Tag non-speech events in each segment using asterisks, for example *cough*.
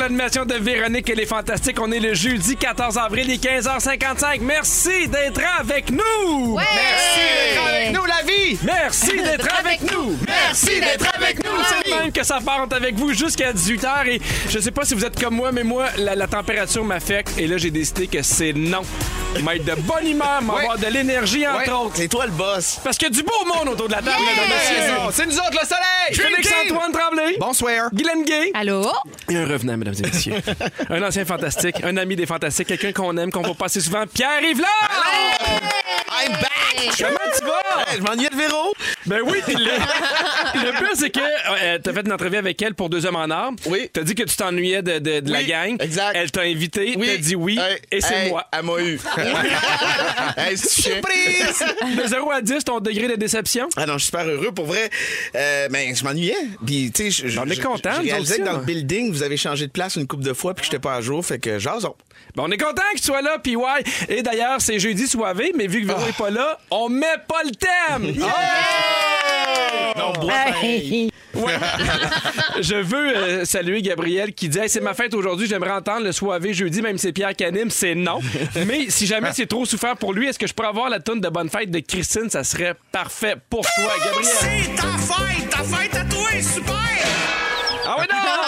L'animation de Véronique et les Fantastiques. On est le jeudi 14 avril, il est 15h55. Merci d'être avec nous! Merci d'être avec nous, la vie! Merci d'être avec nous! Merci d'être avec nous, C'est même que ça parte avec vous jusqu'à 18h et je sais pas si vous êtes comme moi, mais moi, la, la température m'affecte et là, j'ai décidé que c'est non. M'être de bonne humeur, m'avoir de l'énergie, entre Ouais, autres. C'est toi le boss. Parce qu'il y a du beau monde autour de la table, mesdames et messieurs. C'est nous autres, le soleil! Félix-Antoine Tremblay. Bonsoir. Guylaine Gay. Allô? Et un revenant, mesdames et messieurs. *laughs* un ancien fantastique, un ami des fantastiques, quelqu'un qu'on aime, qu'on va passer souvent. Pierre Yves I'm back! Comment tu vas? Je m'ennuyais de Véro. Ben oui, puis le, le pire, c'est que euh, t'as fait une entrevue avec elle pour Deux Hommes en Or. Oui. T'as dit que tu t'ennuyais de, de- de la Oui, gang. exact. Elle t'a invité, t'as dit oui, Hey, et c'est hey, moi. Elle m'a eu. *laughs* hey, surprise! De 0 à 10, ton degré de déception? Ah non, je suis super heureux. Pour vrai, euh, ben, je m'ennuyais. Puis, tu sais, je- On est je- content, Je nous réalisais aussi, que dans là. le building, vous avez changé de place une coupe de fois puis que j'étais pas à jour. Fait que jason. Ben, on est content que tu sois là, puis ouais. Et d'ailleurs, c'est jeudi soivé, mais vu que Véro est pas là, on met pas le thème! *laughs* Non, bois pareil. *laughs* Je veux euh, saluer Gabriel qui dit Hey, c'est ma fête aujourd'hui, j'aimerais entendre le soivé jeudi, même si c'est Pierre Canim, c'est non. *laughs* Mais si jamais c'est trop souffert pour lui, est-ce que je pourrais avoir la tonne de bonne fête de Christine? Ça serait parfait pour toi, Gabriel. C'est ta fête! Ta fête à toi! Super!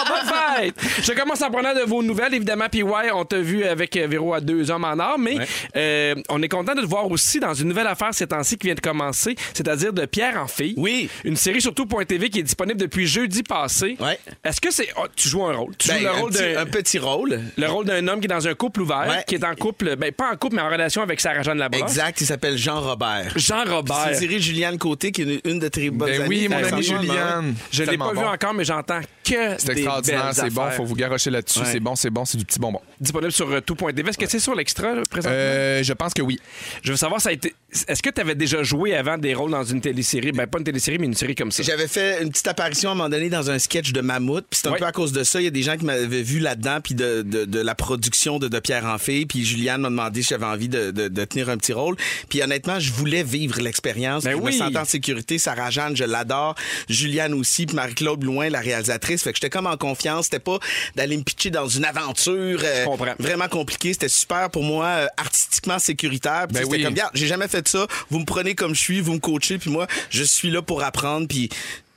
Bonne fête! Je commence en prenant de vos nouvelles. Évidemment, puis ouais, on t'a vu avec euh, Véro à deux hommes en or, mais euh, on est content de te voir aussi dans une nouvelle affaire ces temps-ci qui vient de commencer, c'est-à-dire de Pierre en fille. Oui. Une série sur tout.tv qui est disponible depuis jeudi passé. Ouais. Est-ce que c'est. oh, tu joues un rôle? Tu Ben, joues le un, rôle petit, d'un. un petit rôle. Le rôle d'un homme qui est dans un couple ouvert, Ouais. qui est en couple, ben pas en couple, mais en relation avec Sarah-Jeanne Labrosse. Exact, il s'appelle Jean Robert. Jean C'est Robert. une série Juliane Côté, qui est une, une de tes bonnes Ben amies. oui, mon Alexandre ami Normand. Juliane. Je l'ai pas vu bon. encore, mais j'entends que C'est des extraordinaire, c'est bon, faut vous garocher là-dessus. Ouais. C'est bon, c'est bon, c'est du petit bonbon. Disponible sur euh, tout.tv. Est-ce que c'est sur l'extra, présentement? Euh, je pense que oui. Je veux savoir, ça a été. Est-ce que tu avais déjà joué avant des rôles dans une télésérie? Ben, pas une télésérie, mais une série comme ça. J'avais fait une petite apparition à un moment donné dans un sketch de Mammouth, puis c'est un Ouais. peu à cause de ça. Il y a des gens qui m'avaient vu là-dedans, puis de, de, de la production de, de Pierre Enfée, puis Juliane m'a demandé si j'avais envie de, de, de tenir un petit rôle. Puis honnêtement, je voulais vivre l'expérience. Ben puis oui. Je me sentais en sécurité. Sarah Jeanne, je l'adore. Juliane aussi, puis Marie-Claude Loin, la réalisatrice. Fait que j'étais comme en confiance. C'était pas d'aller me pitcher dans une aventure euh, vraiment compliquée. C'était super pour moi, euh, artistiquement sécuritaire. Ben c'était oui. comme, regarde, j'ai jamais fait ça. Vous me prenez comme je suis, vous me coachez, puis moi, je suis là pour apprendre. Puis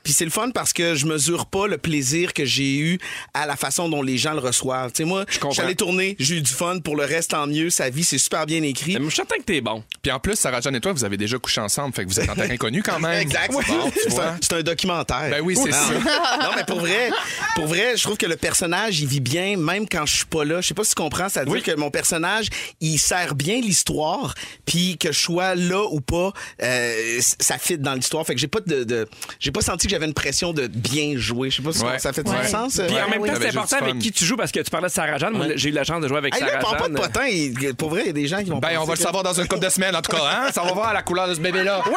puis c'est le fun parce que je mesure pas le plaisir que j'ai eu à la façon dont les gens le reçoivent. Tu sais, moi, allé tourner, j'ai eu du fun. Pour le reste, tant mieux. Sa vie, c'est super bien écrit. Mais je suis certain que t'es bon. Puis en plus, Sarah-Jeanne et toi, vous avez déjà couché ensemble, fait que vous êtes en terrain connu quand même. *laughs* Exact. Bon, tu c'est, un, documentaire. Ben oui, c'est ça. *laughs* non, mais pour vrai, pour vrai, je trouve que le personnage, il vit bien, même quand je suis pas là. Je sais pas si tu comprends. C'est-à-dire Oui. que mon personnage, il sert bien l'histoire, puis que je sois là ou pas, euh, ça fit dans l'histoire. Fait que j'ai pas de, de- j'ai pas senti que j'avais une pression de bien jouer. Je sais pas si Ouais. ça fait du Ouais. sens. euh? Puis en même temps, c'est T'avais important avec fun. qui tu joues parce que tu parlais de Sarah-Jeanne. Moi, j'ai eu la chance de jouer avec Hey, là, parle pas de potin. Il- Pour vrai, il y a des gens qui vont Ben, on penser va le que- savoir dans une couple de semaines, en tout cas. Hein? Ça va voir la couleur de ce bébé-là. *laughs*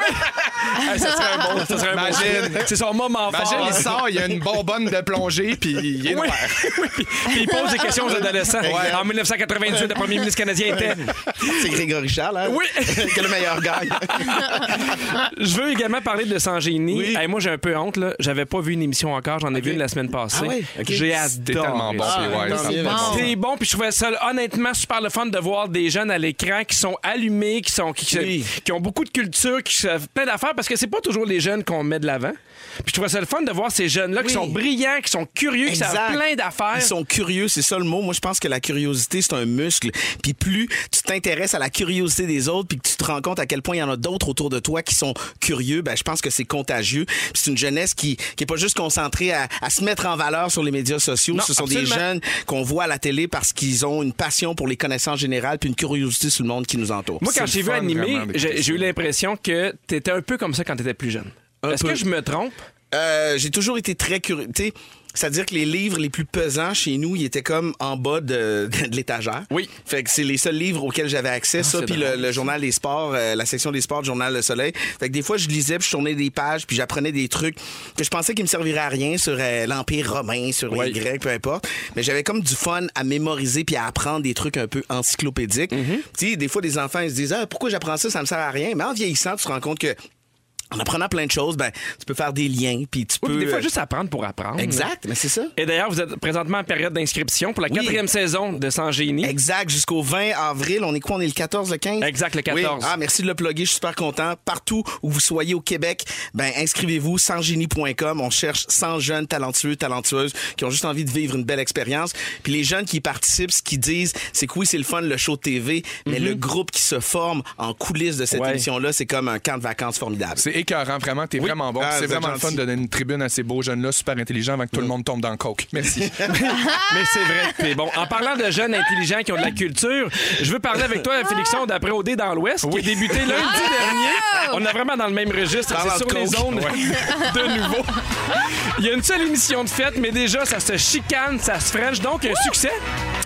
Hey, ça serait un bon, ça serait un bon Imagine. film. C'est son moment Imagine, fort. il sort, il y a une bonbonne de plongée, puis il est Oui, noir. *laughs* oui, puis, puis il pose des questions aux adolescents. Ouais. En 1998, le premier ministre canadien était. *laughs* C'est Grégory Charles, hein? Oui. que le meilleur gagne. Je veux également parler de Sans Génie. Oui. Hey, moi, j'ai un peu honte. Là. J'avais pas vu une émission encore. J'en ai vu une la semaine passée. Ah ouais? Ok. J'ai C'était adoré. tellement bon. ça. tant ça-. Bon. C'est bon, puis je trouvais ça honnêtement super le fun de voir des jeunes à l'écran qui sont allumés, qui sont qui, qui- Oui. qui ont beaucoup de culture, qui savent plein d'affaires parce que c'est pas toujours les jeunes qu'on met de l'avant. Puis je trouvais ça le fun de voir ces jeunes là qui sont brillants, qui sont curieux, qui savent plein d'affaires. Ils sont curieux, c'est ça le mot. Moi, je pense que la curiosité, c'est un muscle. Puis plus tu t'intéresses à la curiosité des autres, puis que tu te rends compte à quel point il y en a d'autres autour de toi qui sont curieux, ben je pense que c'est contagieux. Puis c'est une jeunesse qui qui est pas juste concentrée à, à se mettre en valeur sur les médias sociaux. Non, Ce sont absolument. des jeunes qu'on voit à la télé parce qu'ils ont une passion pour les connaissances générales puis une curiosité sur le monde qui nous entoure. Moi, quand j'ai vu animer, j'ai eu l'impression que t'étais un peu comme ça quand t'étais plus jeune. Est-ce que je me trompe? Euh, j'ai toujours été très curieux. Tu sais, c'est-à-dire que les livres les plus pesants chez nous, ils étaient comme en bas de, *laughs* de l'étagère. Oui. Fait que c'est les seuls livres auxquels j'avais accès, ça, c'est puis le, le journal des sports, euh, la section des sports du journal Le Soleil. Fait que des fois, je lisais, puis je tournais des pages, puis j'apprenais des trucs que je pensais qu'ils me serviraient à rien sur euh, l'Empire romain, sur Oui. les Grecs, peu importe. Mais j'avais comme du fun à mémoriser puis à apprendre des trucs un peu encyclopédiques. Mm-hmm. Tu sais, des fois, des enfants, ils se disent, ah, pourquoi j'apprends ça, ça me sert à rien. Mais en vieillissant, tu te rends compte que en apprenant plein de choses, ben, tu peux faire des liens, puis tu peux... des fois, euh, juste apprendre pour apprendre. Exact, mais c'est ça. Et d'ailleurs, vous êtes présentement en période d'inscription pour la Oui. quatrième saison de Sans Génie. Exact, jusqu'au 20 avril. On est quoi? On est le 14, le 15? Exact, le 14. Oui. Ah, merci de le plugger. Je suis super content. Partout où vous soyez au Québec, ben, inscrivez-vous, sansgénie.com. On cherche 100 jeunes talentueux, talentueuses qui ont juste envie de vivre une belle expérience. Puis les jeunes qui y participent, ce qu'ils disent, c'est que oui, c'est le fun, le show TV, mais le groupe qui se forme en coulisses de cette Mhm. Ouais. émission-là, c'est comme un camp de vacances formidable. C'est écœurant, vraiment. T'es vraiment bon. Ah, c'est vous êtes vraiment le fun gentil. de donner une tribune à ces beaux jeunes-là, super intelligents, avant que tout le monde tombe dans le coke. Merci. *laughs* Mais c'est vrai que t'es bon. En parlant de jeunes intelligents qui ont de la culture, je veux parler avec toi, Félixon, d'après OD dans l'Ouest, qui a débuté lundi dernier. On est vraiment dans le même registre. C'est sur les coke. ondes *laughs* de nouveau. Il y a une seule émission de fête, mais déjà, ça se chicane, ça se french. Donc, un succès.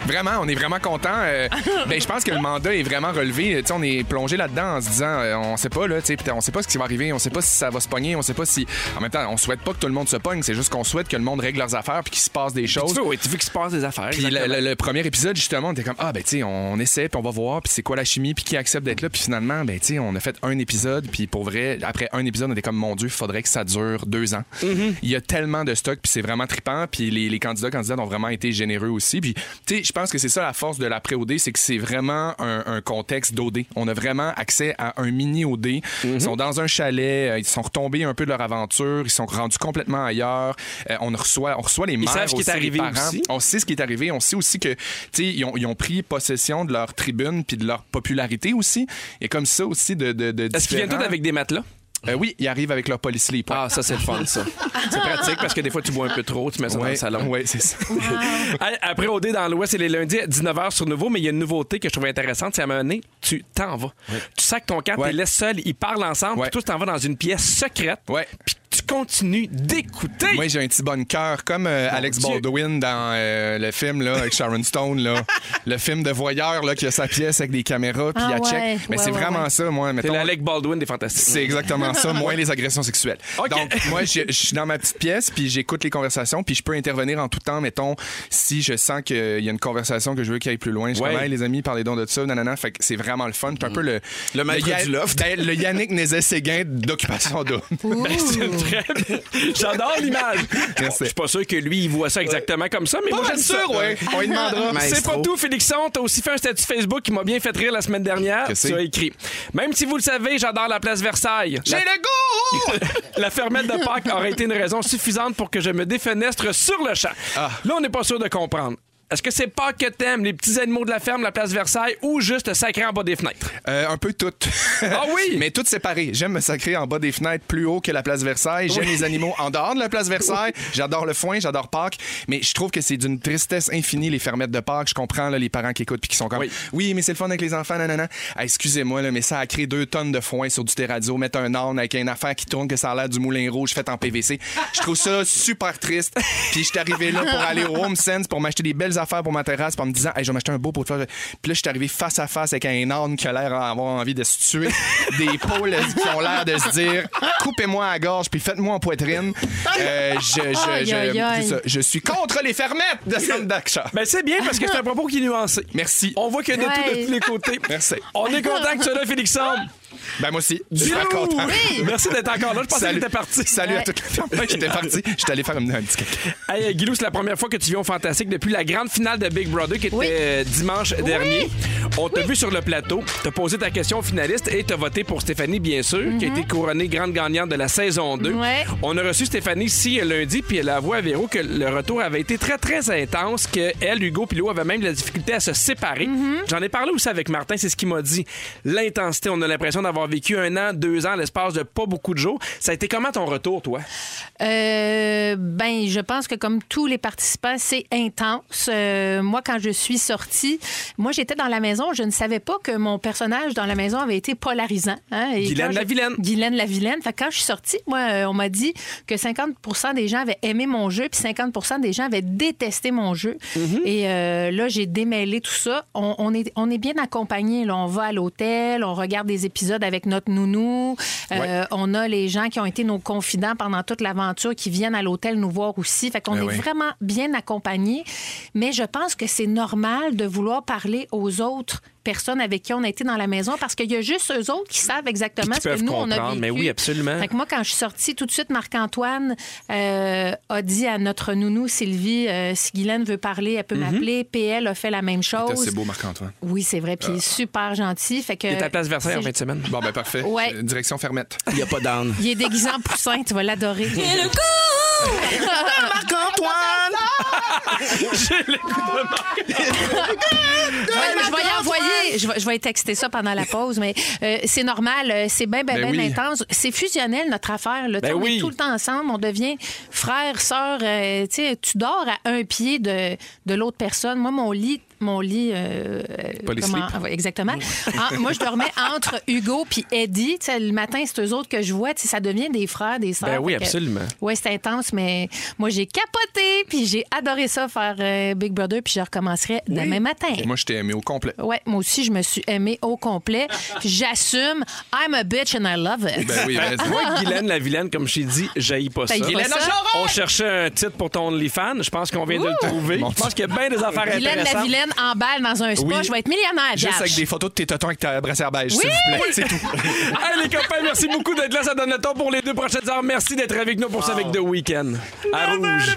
Vraiment, on est vraiment content. *laughs* ben, je pense que le mandat est vraiment relevé. Tu sais, on est plongé là-dedans en se disant, euh, on sait pas là, tu sais, on sait pas ce qui va arriver, on sait pas si ça va se pogner, on sait pas si. En même temps, on souhaite pas que tout le monde se pogne. C'est juste qu'on souhaite que le monde règle leurs affaires puis qu'il se passe des Tu choses. veux, oui, tu veux qu'il se passe des affaires. Puis le, exactement. le- le premier épisode, justement, on était comme, ah, ben, tu sais, on essaie, puis on va voir, puis c'est quoi la chimie, puis qui accepte d'être là. Puis finalement, ben, tu sais, on a fait un épisode, puis pour vrai, après un épisode, on était comme, mon Dieu, faudrait que ça dure deux ans. Il y a tellement de stock, puis c'est vraiment trippant, puis les, les candidats, candidates ont vraiment été généreux aussi. Puis, tu sais, pense que c'est ça la force de l'après-OD, c'est que c'est vraiment un, un contexte d'OD. On a vraiment accès à un mini OD. Ils sont dans un chalet, euh, ils sont retombés un peu de leur aventure, ils sont rendus complètement ailleurs. Euh, on reçoit, on reçoit les mères savent ce qui est les parents. aussi. On sait ce qui est arrivé. On sait aussi que, ils ont, ils ont pris possession de leur tribune puis de leur popularité aussi. Et comme ça aussi de. de, de Est-ce qu'ils viennent tous différents- avec des matelas? Euh, oui, ils arrivent avec leur police. Ah, ça, c'est le fun, ça. C'est pratique parce que des fois, tu bois un peu trop, tu mets ça dans le salon. ouais, c'est ça. *laughs* Après OD dans l'Ouest, c'est les lundis à 19h sur Nouveau, mais il y a une nouveauté que je trouve intéressante. C'est à un moment donné, tu t'en vas. Tu sacs ton camp, Ouais. tu les laisses seuls, ils parlent ensemble, puis toi, tu t'en vas dans une pièce secrète, Ouais. puis tu continues d'écouter. Moi, j'ai un petit bon cœur, comme euh, Alex Dieu. Baldwin dans euh, le film là, avec Sharon Stone, là. *laughs* le film de voyeur là, qui a sa pièce avec des caméras, puis Ah il ouais, check. Mais ouais, c'est ouais, vraiment ouais. ça, moi. C'est l'Alec Baldwin des Fantastiques. C'est exactement ça, moins les agressions sexuelles. Donc, moi, je suis dans ma petite pièce, puis j'écoute les conversations, puis je peux intervenir en tout temps, mettons, si je sens qu'il y a une conversation que je veux qu'il aille plus loin. Je Ouais. dis, Hey, les amis, parlez donc de ça, nanana. Fait que c'est vraiment le fun. C'est un peu le... Le maître Ya- du loft. ben, le Yannick Nézet-Séguin d'Occupation Double. Très *laughs* J'adore l'image. Je suis pas sûr que lui, il voit ça exactement comme ça, mais moi, j'aime ça. ouais. On lui demandera. *laughs* C'est pas tout, Félixon. T'as aussi fait un statut Facebook qui m'a bien fait rire la semaine dernière. Tu as écrit Même si vous le savez, j'adore la place Versailles. J'ai La- le goût! *laughs* La fermette de Pâques aurait été une raison suffisante pour que je me défenestre sur le champ. Ah. Là, on n'est pas sûr de comprendre. Est-ce que c'est Pâques que t'aimes, les petits animaux de la ferme, la place Versailles, ou juste sacré en bas des fenêtres? Euh, un peu toutes. Ah oui? *laughs* Mais toutes séparées. J'aime me sacrer en bas des fenêtres plus haut que la place Versailles. J'aime les animaux en dehors de la place Versailles. J'adore le foin, j'adore Pâques. Mais je trouve que c'est d'une tristesse infinie, les fermettes de Pâques. Je comprends là, les parents qui écoutent puis qui sont comme Oui. Oui, mais c'est le fun avec les enfants, nanana. Ah, Excusez-moi, mais ça a créé deux tonnes de foin sur du terradio, mettre un âne avec une affaire qui tourne que ça a l'air du moulin rouge fait en PVC. Je trouve ça super triste. Puis je suis arrivé là pour aller au Home Sense pour m'acheter des belles affaires pour ma terrasse, pour me disant, hey, je vais m'acheter un beau pot de fleurs. Puis là, je suis arrivé face à face avec un âne qui a l'air d'avoir envie de se tuer, *laughs* des poules qui ont l'air de se dire, coupez-moi à la gorge, puis faites-moi en poitrine. Euh, je, je, je, ça. je suis contre les fermettes de Sam Daksha. Ben, c'est bien parce que c'est un propos qui est nuancé. Merci. On voit qu'il y a de tout de Ouais. tous les côtés. Merci. On est content que tu sois là, Félixon. Ben moi aussi. Je suis super content. Merci d'être encore là. Je pensais que t'étais parti. Salut à toute la famille. J'étais parti. J'étais allé faire un, un petit caca. Hey, Guilou, c'est la première fois que tu viens au Fantastique depuis la grande finale de Big Brother qui était Oui. euh, dimanche dernier. On t'a vu sur le plateau, t'as posé ta question aux finalistes et t'as voté pour Stéphanie, bien sûr, qui a été couronnée grande gagnante de la saison 2. Mhm. Ouais. On a reçu Stéphanie ici euh, lundi, puis elle avoué à Véro que le retour avait été très, très intense, que elle, Hugo, puis Lou avaient même de la difficulté à se séparer. Mhm. J'en ai parlé aussi avec Martin, c'est ce qu'il m'a dit. L'intensité, on a l'impression d'avoir vécu un an, deux ans, l'espace de pas beaucoup de jours. Ça a été comment ton retour, toi? Euh, ben, je pense que comme tous les participants, c'est intense. Euh, moi, quand je suis sortie, moi, j'étais dans la maison. Je ne savais pas que mon personnage dans la maison avait été polarisant. hein. Et Guylaine je- Lavilaine. Guylaine la vilaine. Fait que quand je suis sortie, moi, euh, on m'a dit que 50% des gens avaient aimé mon jeu, puis 50% des gens avaient détesté mon jeu. Mm-hmm. Et euh, là, j'ai démêlé tout ça. On, on est, on est bien accompagnés. là. On va à l'hôtel, on regarde des épisodes avec notre nounou. Euh, On a les gens qui ont été nos confidents pendant toute l'aventure qui viennent à l'hôtel nous voir aussi. Fait qu'on Ben est oui. vraiment bien accompagnés. Mais je pense que c'est normal de vouloir parler aux autres personnes avec qui on a été dans la maison parce qu'il y a juste eux autres qui savent exactement qui ce que nous, on a comprendre. vécu. Mais oui, absolument. Fait que moi, quand je suis sortie, tout de suite, Marc-Antoine euh, a dit à notre nounou Sylvie, euh, si Guylaine veut parler, elle peut Mhm. m'appeler. PL a fait la même chose. C'est beau, Marc-Antoine. Oui, c'est vrai. Puis il est super gentil. Fait que, T'es à Place Versailles en fin de semaine. Bon, ben parfait. Ouais. Euh, Direction fermette. Il n'y a pas d'âne. Il est déguisé en poussin, tu vas l'adorer. Marc-Antoine! *laughs* J'ai le coup de *laughs* mais je vais y envoyer. Je vais, je vais y texter ça pendant la pause, mais euh, c'est normal. euh, C'est bien, bien, Ben bien oui. intense. C'est fusionnel, notre affaire. Là. Tu sais, Ben on oui. est tout le temps ensemble. On devient frère, sœur. euh, tu sais, tu dors à un pied de, de l'autre personne. Moi, mon lit. Mon lit. euh, comment- ouais, exactement. En- *laughs* moi, je dormais entre Hugo puis Eddie. Le matin, c'est eux autres que je vois. Ça devient des frères, des sœurs. Ben oui, absolument. oui, c'est intense, mais moi, j'ai capoté, puis j'ai adoré ça, faire euh, Big Brother, puis je recommencerai demain matin. Moi, je t'ai aimé au complet. Ouais, moi aussi, je me suis aimée au complet. J'assume. I'm a bitch and I love it. Ben oui, vas-y. Moi, *laughs* Guylaine la vilaine, comme je t'ai dit, j'haïs pas ça. T'haïs pas Guylaine ça? On cherchait un titre pour ton OnlyFans. Je pense qu'on vient de le trouver. Je pense qu'il y a bien des affaires Vilaine la intéressantes. Vilaine emballe dans un spa. Oui. Je vais être millionnaire, Juste avec des photos de tes totons avec ta brassière beige, s'il vous plaît. C'est tout. *laughs* Hey, les copains, merci beaucoup d'être là. Ça donne le temps pour les deux prochaines heures. Merci d'être avec nous pour ça avec The Weeknd. À Rouge.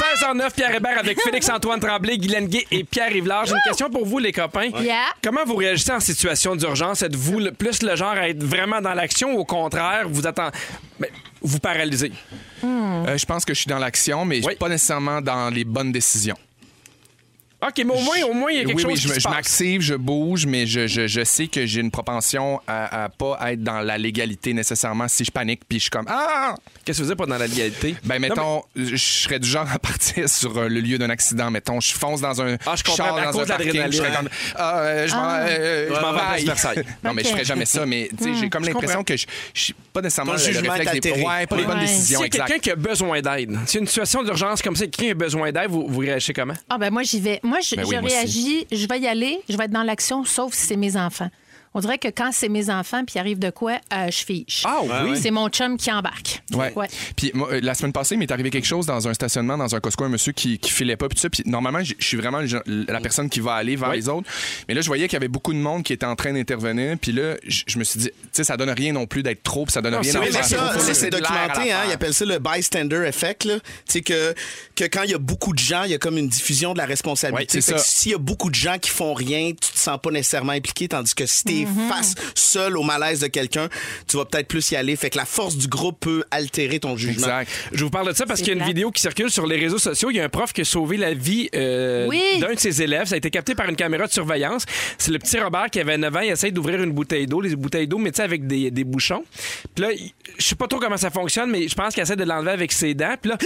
16h09, Pierre Hébert avec *laughs* Félix-Antoine Tremblay, Guylaine Gay et Pierre Yvelard. J'ai une question pour vous, les copains. Yeah. Comment vous réagissez en situation d'urgence? Êtes-vous le- plus le genre à être vraiment dans l'action ou au contraire, vous attendez... vous paralysez? Euh, je pense que je suis dans l'action, mais Oui. pas nécessairement dans les bonnes décisions. OK, mais au moins, au moins, il y a quelque oui, chose oui, qui je, se je passe. m'active, je bouge, mais je, je, je sais que j'ai une propension à, à pas être dans la légalité nécessairement si je panique puis je suis comme ah Qu'est-ce que vous dites pas dans la légalité? ben Non, mettons je serais du genre à partir sur euh, le lieu d'un accident mettons je fonce dans un Ah, je comprends, char à dans cause un de parking je serais l'adrénaline. comme ah euh, je m'en Ah. euh, Je m'en vais à. Place Versailles. *laughs* non mais je ferais jamais ça mais tu sais j'ai comme je l'impression que je je suis pas nécessairement Ton le, le jugement réflexe est des altéré. ouais pas les bonnes. S'il décisions y a quelqu'un qui a besoin d'aide, s'il y a une situation d'urgence comme ça, quelqu'un a besoin d'aide, vous, vous réagissez comment? Ah ben moi j'y vais. Moi je, Ben oui, je moi aussi. réagis, je vais y aller, je vais être dans l'action sauf si c'est mes enfants. On dirait que quand c'est mes enfants puis il arrive de quoi, euh, je fiche. Ah oui? C'est mon chum qui embarque. Ouais. Puis moi, euh, la semaine passée, il m'est arrivé quelque chose dans un stationnement, dans un Costco, un monsieur qui, qui filait pas, puis tout ça. Puis normalement, je suis vraiment le la personne qui va aller vers Oui. les autres. Mais là, je voyais qu'il y avait beaucoup de monde qui était en train d'intervenir. Puis là, je me suis dit, tu sais, ça donne rien non plus d'être trop, puis ça donne Non, rien laisser c'est documenté, hein, ils appellent ça le bystander effect. là. Tu sais que, que quand il y a beaucoup de gens, il y a comme une diffusion de la responsabilité. Ouais, c'est Fait que ça. S'il y a beaucoup de gens qui font rien, tu te sens pas nécessairement impliqué, tandis que si t'es Mm-hmm. face seul au malaise de quelqu'un, tu vas peut-être plus y aller. Fait que la force du groupe peut altérer ton jugement. Exact. Je vous parle de ça parce qu'il y a une vidéo qui circule sur les réseaux sociaux. Il y a un prof qui a sauvé la vie euh, Oui. d'un de ses élèves. Ça a été capté par une caméra de surveillance. C'est le petit Robert qui avait 9 ans. Il essaie d'ouvrir une bouteille d'eau, les bouteilles d'eau, mais tu sais, avec des, des bouchons. Puis là, je sais pas trop comment ça fonctionne, mais je pense qu'il essaie de l'enlever avec ses dents. Puis là,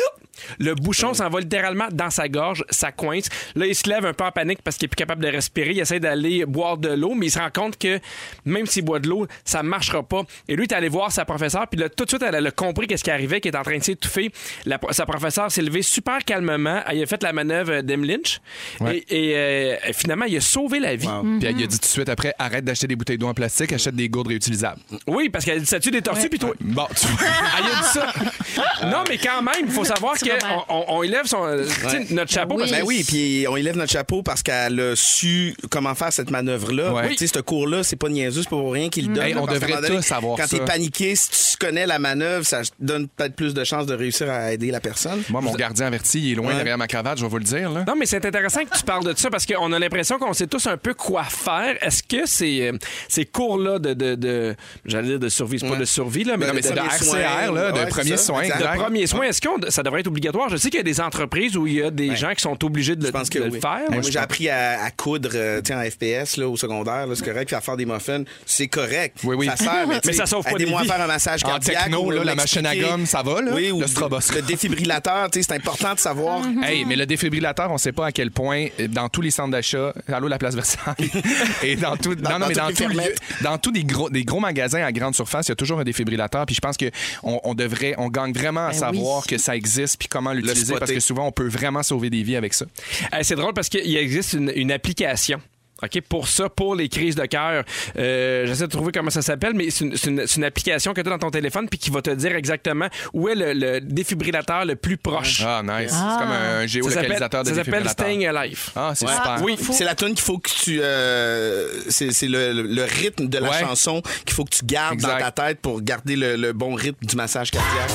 le bouchon s'en va littéralement dans sa gorge, ça coince. Là, il se lève un peu en panique parce qu'il est plus capable de respirer. Il essaie d'aller boire de l'eau, mais il se rend compte que même s'il boit de l'eau, ça marchera pas. Et lui, il est allé voir sa professeure, puis là, tout de suite, elle a compris qu'est-ce qui arrivait, qu'il est en train de s'étouffer. La- sa professeure s'est levée super calmement. Elle a fait la manœuvre d'Em Lynch. Ouais. Et, et, euh, finalement, il a sauvé la vie. Puis il a dit tout de suite après, arrête d'acheter des bouteilles d'eau en plastique, achète des gourdes réutilisables. Oui, parce qu'elle a dit ça tue des tortues, puis toi. Bon, tu vois. *laughs* Elle a dit ça. non, mais quand même, il faut savoir qu'on on, on élève son, euh, notre chapeau. Oui. parce que Ben oui, puis on élève notre chapeau parce qu'elle a su comment faire cette manœuvre-là. Ouais. Tu sais, ce cours-là, c'est pas niaiseux, c'est pas pour rien qu'il le donne. Hey, on devrait tous savoir Quand ça. t'es paniqué, si tu connais la manœuvre, ça donne peut-être plus de chances de réussir à aider la personne. Moi, mon gardien averti, il est loin Ouais. derrière ma cravate, je vais vous le dire. Là. Non, mais c'est intéressant que tu parles de ça parce qu'on a l'impression qu'on sait tous un peu quoi faire. Est-ce que ces, euh, ces cours-là de, de, de- j'allais dire de survie, c'est pas de survie, là, mais, mais de- c'est de premiers RCR, là, de Ouais, soins, exact. de exact. premiers soins, est-ce que ça devrait être obligatoire? Je sais qu'il y a des entreprises où il y a des gens qui sont obligés de, le- Je pense que de oui. le faire. Moi, j'ai appris à, à coudre euh, tiens, en FPS là, au secondaire, c'est correct, puis à faire des muffins, c'est correct. Oui, oui. Ça sert, *laughs* mais, ça sauve pas des vies. faire un massage En cardiaque. techno, ou là, la machine à gomme, ça va, là? Oui, ou Le stroboscope. le défibrillateur, c'est important de savoir. *laughs* Hey, mais le défibrillateur, on sait pas à quel point euh, dans tous les centres d'achat, allô la place Versailles, *laughs* et dans tout, non, non, dans mais dans toutes les tout lieu- fermettes. dans tous des gros, des gros magasins à grande surface, il y a toujours un défibrillateur. Puis je pense que on, on devrait, on gagne vraiment à Ben savoir que ça existe puis comment l'utiliser parce que souvent on peut vraiment sauver des vies avec ça. Euh, c'est drôle parce qu'il existe une, une application. OK, pour ça, pour les crises de cœur. Euh, J'essaie de trouver comment ça s'appelle, mais c'est une, application que tu as dans ton téléphone puis qui va te dire exactement où est le, le défibrillateur le plus proche. Ah nice, c'est comme un géolocalisateur de ça s'appelle défibrillateur. Staying Alive. Ah, c'est Ouais. super. Oui, C'est la tune qu'il faut que tu. euh, c'est le, rythme de la Ouais. chanson qu'il faut que tu gardes Exact. dans ta tête pour garder le, le bon rythme du massage cardiaque.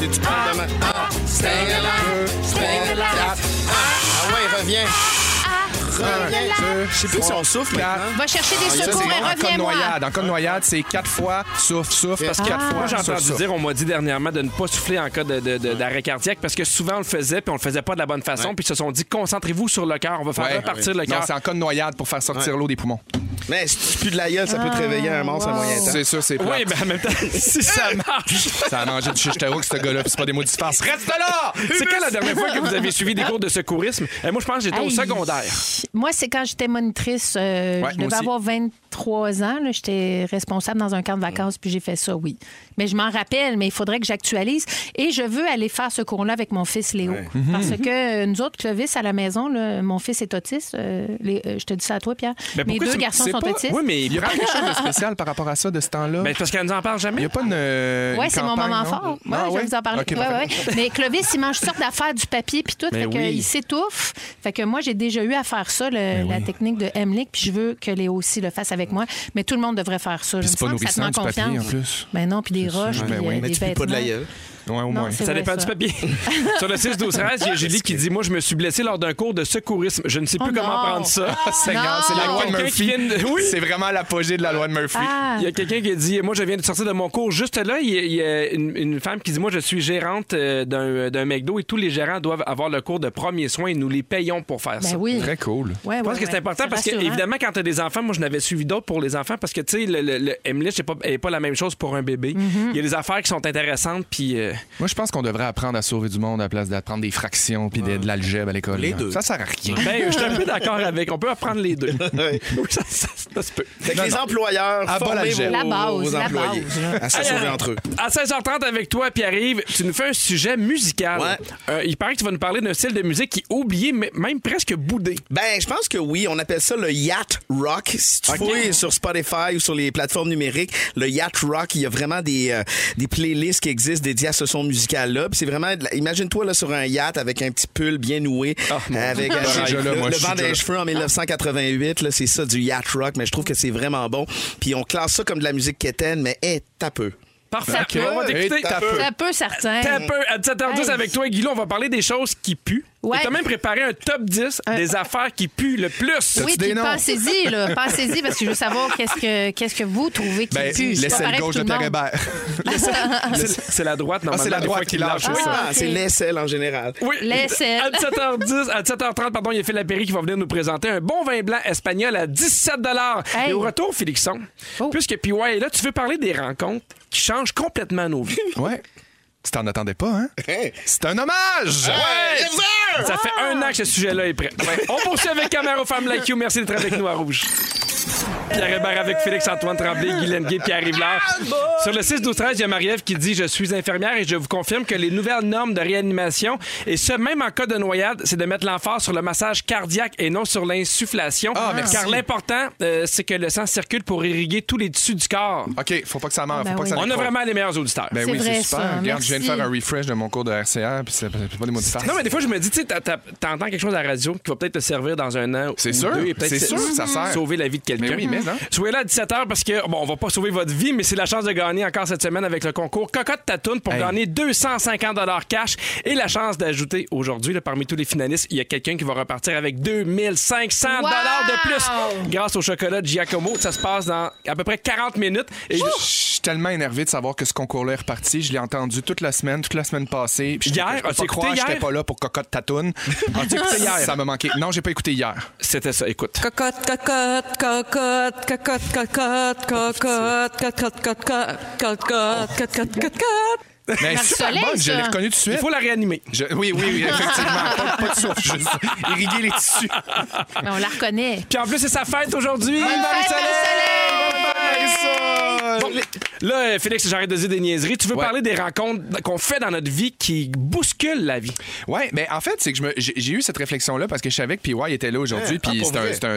Oui, tu prends Ah, staying alive, staying alive. Ah, ah ouais, reviens. Je sais plus si on souffle maintenant. Va chercher des Ça, secours et en cas de reviens-moi. noyade. En cas de noyade, c'est quatre fois souffle, souffle, parce que quatre fois. Moi, j'ai entendu dire, on m'a dit dernièrement de ne pas souffler en cas d'arrêt cardiaque parce que souvent on le faisait puis on le faisait pas de la bonne façon puis ils se sont dit concentrez-vous sur le cœur, on va faire repartir le Non, cœur. c'est en cas de noyade pour faire sortir l'eau des poumons. Mais si tu pues de la gueule, ça peut te réveiller un monstre à moyen temps. C'est ça, c'est plate. Oui, mais en même temps, *laughs* si ça marche. Ça a mangé du chichetarou, ce gars-là, puis c'est pas des mots d'espace. Reste là! C'est quand la dernière fois que vous avez suivi des cours de secourisme? Euh, moi, je pense que j'étais au secondaire moi, c'est quand j'étais monitrice. Euh, je devais avoir 20, trois ans, j'étais responsable dans un camp de vacances, puis j'ai fait ça, oui. Mais je m'en rappelle, mais il faudrait que j'actualise. Et je veux aller faire ce cours-là avec mon fils Léo. Mhm. Parce que euh, nous autres, Clovis, à la maison, là, mon fils est autiste. Euh, euh, je te dis ça à toi, Pierre. Mes deux garçons sont autistes. Oui, mais il y a quelque chose de *laughs* spécial par rapport à ça de ce temps-là. Ben, parce qu'elle ne nous en parle jamais. Il a pas oui, c'est mon moment fort. Ah ouais, ah, je vais vous en parler. Mais Clovis, il mange toutes sortes d'affaires, du papier, puis tout. Ben fait que, il s'étouffe. Fait que moi, j'ai déjà eu à faire ça, ben la technique de Emmerich, puis je veux que Léo aussi le fasse avec moi. Mais tout le monde devrait faire ça. C'est pas semble que ça te nourrissant, met du papier, confiance. en plus. Ben non, puis des roches, Ben puis oui. euh, Mais des tu pues pas de la vêtements. Ouais, au Non, moins. Ça vrai, dépend du papier. *laughs* Sur le 6 12 13 il y a Julie qui dit Moi, je me suis blessé lors d'un cours de secourisme. Je ne sais plus Oh comment non. prendre ça. Seigneur, *laughs* c'est la loi de Murphy. qui vient de- Oui. C'est vraiment l'apogée de la loi de Murphy. Ah, Il y a quelqu'un qui a dit Moi, je viens de sortir de mon cours. Juste là, il y a, il y a une, une femme qui dit Moi, je suis gérante euh, d'un d'un McDo et tous les gérants doivent avoir le cours de premiers soins et nous les payons pour faire ça. ben oui. Très cool. Ouais, Je pense ouais, que c'est important parce que, rassurant. évidemment, quand tu as des enfants, moi, je n'avais suivi d'autres pour les enfants parce que, tu sais, le, le, le n'est pas, pas la même chose pour un bébé. Mm-hmm. Il y a des affaires qui sont intéressantes, puis. euh, Moi, je pense qu'on devrait apprendre à sauver du monde à la place d'apprendre des fractions puis de, de l'algèbre à l'école. Les là. deux. Ça sert à rien. ben, je suis un peu d'accord avec. On peut apprendre les deux. *laughs* Oui, ça, ça- ça se peut. Fait que les employeurs, À formez vos, l'algèbre. La base, vos la employés base, là. à se sauver entre eux. À 16h30 avec toi, Pierre-Yves, tu nous fais un sujet musical. Ouais. Euh, il paraît que tu vas nous parler d'un style de musique qui est oublié, mais même presque boudé. Ben, je pense que oui. On appelle ça le yacht rock. Si tu Ok. fouilles sur Spotify ou sur les plateformes numériques, le yacht rock, il y a vraiment des, euh, des playlists qui existent dédiées à ce son musical-là. Puis c'est vraiment, imagine-toi là sur un yacht avec un petit pull bien noué, Ah, avec Dieu. euh, Je le, là, moi, vent des cheveux en 1988. Là, c'est ça du yacht rock. Mais je trouve que c'est vraiment bon. Puis on classe ça comme de la musique quétaine, mais est un peu. Parfait. Peut. On va t'écouter. Et t'as peu. C'est un peu certain. T'as peu. À 17h10 Hey. avec toi, Guillaume, on va parler des choses qui puent. Ouais. Et t'as même préparé un top 10 des affaires qui puent le plus. Oui, des puis noms? pensez-y, là. Pensez-y, parce que je veux savoir qu'est-ce que, qu'est-ce que vous trouvez qui Ben, pue. L'aisselle gauche de. *laughs* C'est la droite, normalement. c'est la droite qui lâche. Ah. Ah, c'est l'aisselle en général. Oui. L'aisselle. À 17h10, à 17h30, pardon, il y a Phil Lapéry qui va venir nous présenter un bon vin blanc espagnol à 17 Hey. Et au retour, Félixon, Oh. puisque PY est là, tu veux parler des rencontres qui changent complètement nos vies. Ouais. Tu t'en attendais pas, hein? *laughs* C'est un hommage! Ouais! Ça fait un an que ce sujet-là est prêt. On poursuit avec Camaro Femme Like You. Merci d'être avec nous à Rouge. Pierre Hébert avec Félix-Antoine Tremblay, Guy Lenguet, Pierre Rivlard. Sur le 6 12 13 il y a Marie-Ève qui dit « Je suis infirmière et je vous confirme que les nouvelles normes de réanimation, et ce, même en cas de noyade, c'est de mettre l'emphase sur le massage cardiaque et non sur l'insufflation. Ah, merci. Car l'important, euh, c'est que le sang circule pour irriguer tous les tissus du corps. OK, faut pas que ça meure. Ben faut pas que ça. On a vraiment les meilleurs auditeurs. Ben oui, c'est super. ça. Regarde, je viens de faire un refresh de mon cours de RCR, puis c'est pas des mots de. Non, mais des fois, je me dis, tu sais, t'entends quelque chose à la radio qui va peut-être te servir dans un an C'est ou sûr, deux et peut-être c'est sûr que ça sert. sauver la vie de quelqu'un. Mais oui, mais non. Soyez là à 17h parce que, bon, on va pas sauver votre vie, mais c'est la chance de gagner encore cette semaine avec le concours Cocotte Tatoune pour Hey. gagner 250 cash et la chance d'ajouter aujourd'hui, là, parmi tous les finalistes, il y a quelqu'un qui va repartir avec 2500 Wow! de plus grâce au chocolat Giacomo. Ça se passe dans à peu près 40 minutes. Et je- Je suis tellement énervé de savoir que ce concours-là est reparti. Je l'ai entendu toute la semaine, toute la semaine passée. Puis Hier? je peux pas croire j'étais pas là pour Cocotte Tatoune. As-tu écouté hier? *laughs* Ça m'a manqué. Non, j'ai pas écouté hier. C'était ça, écoute. Cocotte, cocotte, cocotte, cocotte, cocotte, cocotte, cocotte, cocotte, cocotte, cocotte, cocotte. Mais super bonne, je l'ai reconnue tout de suite. Il faut la réanimer. Je- oui, oui, oui, effectivement. *laughs* pas, pas de souffle, juste irriguer les tissus. Mais on la reconnaît. Puis en plus, c'est sa fête aujourd'hui. fête, Marie-Soleil! Bon, là, euh, Félix, j'arrête de dire des niaiseries. Tu veux Ouais. parler des rencontres qu'on fait dans notre vie qui bousculent la vie? Ouais, mais en fait, c'est que me- j'ai eu cette réflexion-là parce que je savais que PY était là aujourd'hui, Ah, puis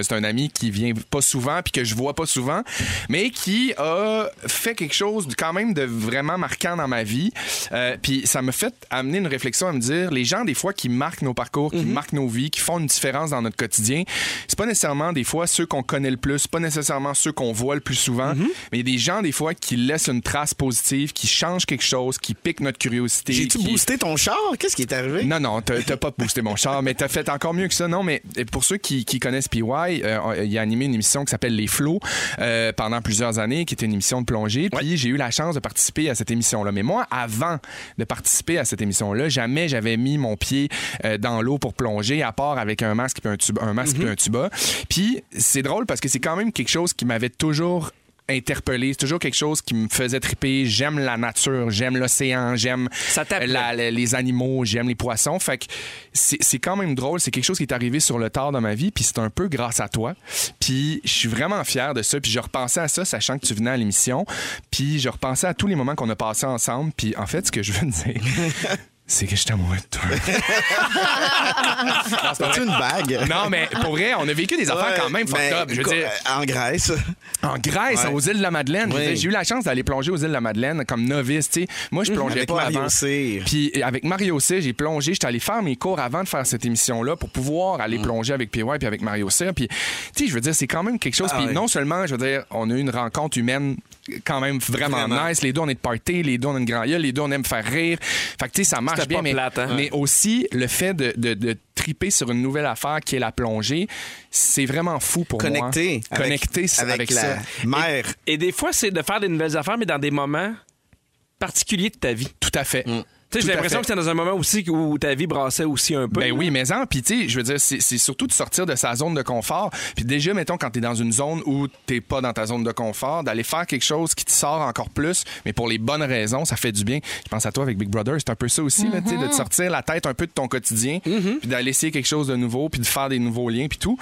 c'est un, ami qui vient pas souvent, puis que je vois pas souvent, mais qui a fait quelque chose quand même de vraiment marquant dans ma vie. Euh, puis ça m'a fait amener une réflexion à me dire, les gens des fois qui marquent nos parcours, qui marquent nos vies, qui font une différence dans notre quotidien, c'est pas nécessairement des fois ceux qu'on connaît le plus, pas nécessairement ceux qu'on voit le plus souvent, mais il y a des gens des fois qui laissent une trace positive, qui changent quelque chose, qui piquent notre curiosité. J'ai-tu qui- boosté ton char? Qu'est-ce qui est arrivé? non, non, t'as pas boosté mon char, mais t'as fait encore mieux que ça. Non, mais pour ceux qui, qui connaissent PY, euh, il a animé une émission qui s'appelle Les Flots euh, pendant plusieurs années, qui était une émission de plongée. Puis j'ai eu la chance de participer à cette émission-là. Mais moi, avant de participer à cette émission-là, jamais j'avais mis mon pied euh, dans l'eau pour plonger, à part avec un masque puis un tuba. Un masque puis un tuba. Puis c'est drôle parce que c'est quand même quelque chose qui m'avait toujours interpellé. C'est toujours quelque chose qui me faisait triper. J'aime la nature, j'aime l'océan, j'aime les animaux, j'aime les poissons. Fait que c'est quand même drôle. C'est quelque chose qui est arrivé sur le tard de ma vie, puis c'est un peu grâce à toi. Puis je suis vraiment fier de ça. Puis je repensais à ça, sachant que tu venais à l'émission. Puis je repensais à tous les moments qu'on a passés ensemble. Puis en fait, ce que je veux dire, *laughs* c'est que je suis amoureux de toi. *laughs* As-tu une bague? Non, mais pour vrai, on a vécu des affaires quand même fucked up. Je veux quoi, dire, euh, En Grèce. en Grèce, Ouais. aux îles de la Madeleine. Je veux Oui. dire, J'ai eu la chance d'aller plonger aux îles de la Madeleine comme novice. tu sais. Moi, je plongeais Avec pas Mario avant. Cyr. Puis avec Mario C, j'ai plongé. J'étais allé faire mes cours avant de faire cette émission-là pour pouvoir Mm. aller plonger avec PY puis avec Mario C. Puis, tu sais, je veux dire, c'est quand même quelque chose. Ah puis ouais. non seulement, je veux dire, on a eu une rencontre humaine quand même vraiment, Vraiment. nice. Les deux, on est de party. Les deux, on a une grande gueule. Les deux, on aime faire rire. Fait que, tu sais, ça marche bien. pas mais, plate, hein? mais aussi, le fait de, de, de triper sur une nouvelle affaire qui est la plongée, c'est vraiment fou pour Connecté. moi. Connecté avec, avec, la ça. mer. Et des fois, c'est de faire des nouvelles affaires, mais dans des moments particuliers de ta vie. Tout à fait. Tu sais, Tout j'ai l'impression que c'était dans un moment aussi où ta vie brassait aussi un peu. Ben oui, mais en, puis tu sais, je veux dire, c'est surtout de sortir de sa zone de confort. Puis déjà, mettons, quand t'es dans une zone où t'es pas dans ta zone de confort, d'aller faire quelque chose qui te sort encore plus, mais pour les bonnes raisons, ça fait du bien. Je pense à toi avec Big Brother, c'est un peu ça aussi, là, tu sais, de te sortir la tête un peu de ton quotidien, puis d'aller essayer quelque chose de nouveau, puis de faire des nouveaux liens, puis tout.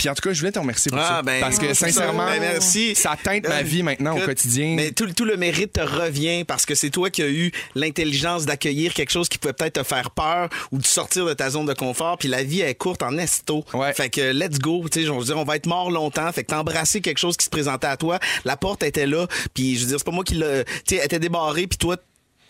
Puis en tout cas, je voulais te remercier pour Ah, ça. ben, parce que sincèrement, Ben, merci. ça teinte ma vie maintenant au quotidien. Mais tout, tout le mérite te revient parce que c'est toi qui as eu l'intelligence d'accueillir quelque chose qui peut peut-être te faire peur ou de sortir de ta zone de confort. Puis la vie est courte en esto. Ouais. Fait que let's go. Tu sais, je veux dire, on va être mort longtemps. Fait que t'embrasser quelque chose qui se présentait à toi. La porte était là. Puis je veux dire, c'est pas moi qui l'a. Tu sais, elle était débarrée. Puis toi,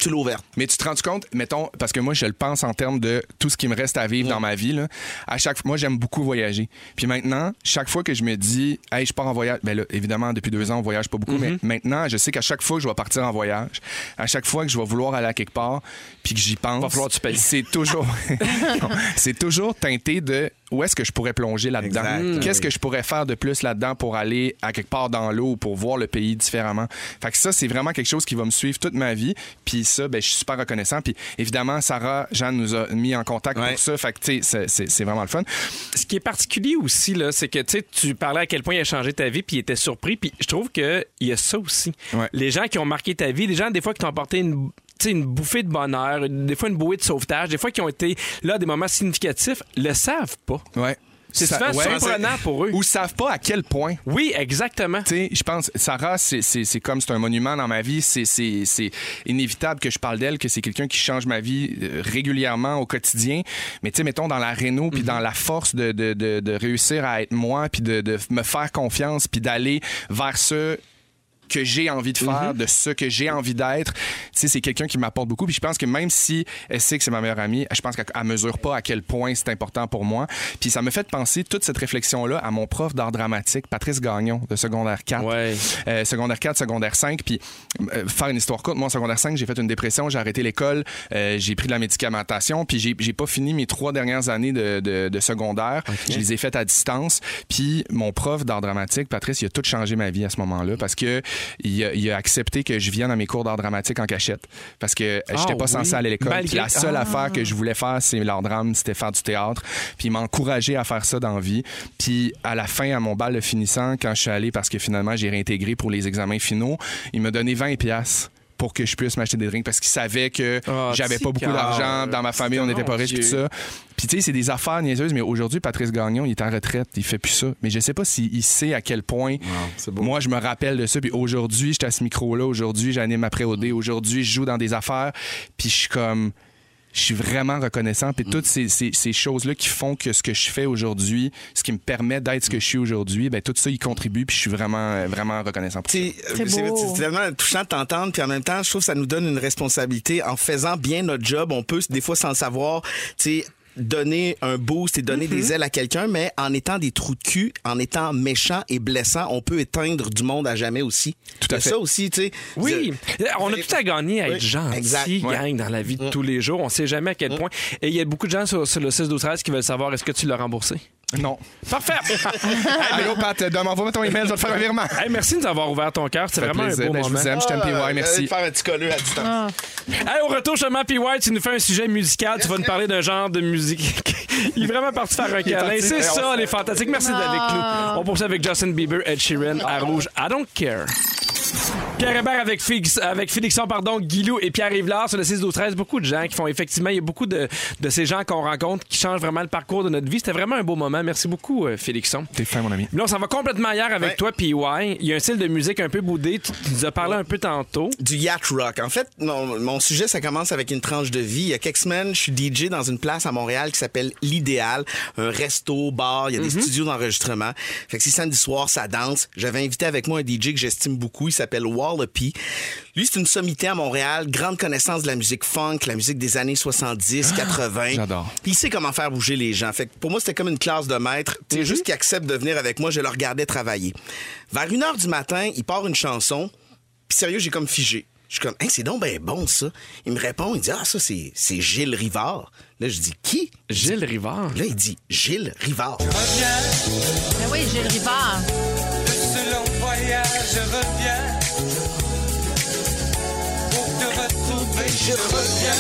tu l'as ouverte. Mais tu te rends compte, mettons, parce que moi, je le pense en termes de tout ce qui me reste à vivre dans ma vie. Là. À chaque moi, j'aime beaucoup voyager. Puis maintenant, chaque fois que je me dis, hey, je pars en voyage, ben là, évidemment, depuis deux ans, on voyage pas beaucoup, mais maintenant, je sais qu'à chaque fois que je vais partir en voyage, à chaque fois que je vais vouloir aller à quelque part, puis que j'y pense, Va falloir que tu payes. c'est toujours, *laughs* c'est toujours teinté de où est-ce que je pourrais plonger là-dedans? Qu'est-ce que je pourrais faire de plus là-dedans pour aller à quelque part dans l'eau, pour voir le pays différemment? Fait que ça, c'est vraiment quelque chose qui va me suivre toute ma vie. Puis ça, ben, je suis super reconnaissant. Puis évidemment, Sarah, Jeanne nous a mis en contact Ouais. pour ça. Fait que, tu sais, c'est- vraiment le fun. Ce qui est particulier aussi, là, c'est que tu sais, tu parlais à quel point il a changé ta vie, puis il était surpris. Puis je trouve qu'il y a ça aussi. Ouais. Les gens qui ont marqué ta vie, les gens, des fois, qui t'ont apporté une. tu sais, une bouffée de bonheur, des fois une bouée de sauvetage, des fois qui ont été là à des moments significatifs, le savent pas. Ouais. C'est Ça- souvent ouais, surprenant pour eux. Ou savent pas à quel point. Oui, exactement. Tu sais, je pense, Sarah, c'est- comme c'est un monument dans ma vie. C'est- inévitable que je parle d'elle, que c'est quelqu'un qui change ma vie euh, régulièrement au quotidien. Mais tu sais, mettons, dans la réno, puis dans la force de, de, de, de réussir à être moi, puis de, de me faire confiance, puis d'aller vers ce que j'ai envie de faire, de ce que j'ai envie d'être. Tu sais, c'est quelqu'un qui m'apporte beaucoup. Puis je pense que même si elle sait que c'est ma meilleure amie, je pense qu'elle elle mesure pas à quel point c'est important pour moi. Puis ça me fait penser toute cette réflexion-là à mon prof d'art dramatique, Patrice Gagnon, de secondaire 4. Ouais. Euh, secondaire 4, secondaire 5. Puis euh, faire une histoire courte, moi, en secondaire 5, j'ai fait une dépression, j'ai arrêté l'école, euh, j'ai pris de la médicamentation, puis j'ai pas fini mes trois dernières années de, de- de secondaire. Je les ai faites à distance. Puis mon prof d'art dramatique, Patrice, il a tout changé ma vie à ce moment-là parce que il a, il a accepté que je vienne à mes cours d'art dramatique en cachette parce que euh, j'étais Ah pas oui. censé aller à l'école. Malgré- la seule Ah. affaire que je voulais faire, c'est l'art drame, c'était faire du théâtre. Puis il m'a encouragé à faire ça dans la vie. Puis à la fin, à mon bal de finissant, quand je suis allé, parce que finalement j'ai réintégré pour les examens finaux, il m'a donné 20 pièces pour que je puisse m'acheter des drinks parce qu'il savait que Ah, j'avais pas beaucoup d'argent dans ma famille, on n'était pas Mon riches tout ça. Puis tu sais, c'est des affaires niaiseuses, mais aujourd'hui, Patrice Gagnon, il est en retraite, il fait plus ça. Mais je sais pas s'il sait à quel point. Moi, je me rappelle de ça. Puis aujourd'hui, j'étais à ce micro-là. Aujourd'hui, j'anime après OD. Aujourd'hui, je joue dans des affaires. Puis je suis comme. Je suis vraiment reconnaissant. Puis toutes ces, ces- ces choses-là qui font que ce que je fais aujourd'hui, ce qui me permet d'être ce que je suis aujourd'hui, ben tout ça, il contribue. Puis je suis vraiment, vraiment reconnaissant pour ça. Sais, C'est tellement touchant de t'entendre, puis en même temps, je trouve que ça nous donne une responsabilité. En faisant bien notre job, on peut, des fois, sans le savoir, tu sais, donner un boost et donner des ailes à quelqu'un, mais en étant des trous de cul, en étant méchant et blessant, on peut éteindre du monde à jamais aussi. Tout à fait. Ça aussi, tu sais. Oui, on a tout à gagner à être Oui, gentil, exact. dans la vie de tous les jours. On sait jamais à quel point. Et il y a beaucoup de gens sur, sur le 6 12 13 qui veulent savoir est-ce que tu l'as remboursé? Non. Parfait! *laughs* Allô, Pat, envoie-moi ton email, je vais te faire un virement. Hey, merci de nous avoir ouvert ton cœur. C'est vraiment plaisir. un beau Ben, je moment. vous aime, je t'aime, PY, merci. faire un petit colleux à distance. Hey, au retour, justement, P. White, tu nous fais un sujet musical. Tu vas nous parler d'un genre de musique. *laughs* Il est vraiment parti faire un câlin. C'est Hey, ça, les fantastiques. Merci d'être avec nous. On poursuit avec Justin Bieber, Ed Sheeran, à Rouge. I don't care. Pierre Hébert avec, Félix, avec Félixon, pardon, Guilou et Pierre Yvelard sur le 6 12 13 Beaucoup de gens qui font effectivement, il y a beaucoup de, de ces gens qu'on rencontre qui changent vraiment le parcours de notre vie. C'était vraiment un beau moment. Merci beaucoup, euh, Félixon. T'es fin, mon ami. Là, on s'en va complètement ailleurs avec Ouais. toi, PY. Il y a un style de musique un peu boudé. Tu, tu nous as parlé un peu tantôt. du yacht rock. En fait, mon, mon sujet, ça commence avec une tranche de vie. Il y a quelques semaines, je suis DJ dans une place à Montréal qui s'appelle L'Idéal, un resto, bar, il y a des studios d'enregistrement. Fait que si samedi soir, ça danse, j'avais invité avec moi un DJ que j'estime beaucoup, il s'appelle Wallopy. Lui, c'est une sommité à Montréal, grande connaissance de la musique funk, la musique des années 70, 80. j'adore. Puis il sait comment faire bouger les gens. Fait que pour moi, c'était comme une classe de maître. Tu sais, juste qu'il accepte de venir avec moi, je le regardais travailler. Vers une heure du matin, il part une chanson. Puis sérieux, j'ai comme figé. Je suis comme, hey, c'est donc ben bon, ça. Il me répond, il dit, ah, ça, c'est c'est Gilles Rivard. Là, je dis, qui? Gilles Rivard? Là, il dit, Gilles Rivard. Ben oui, Gilles Rivard. Ce long voyage, je reviens. Je reviens.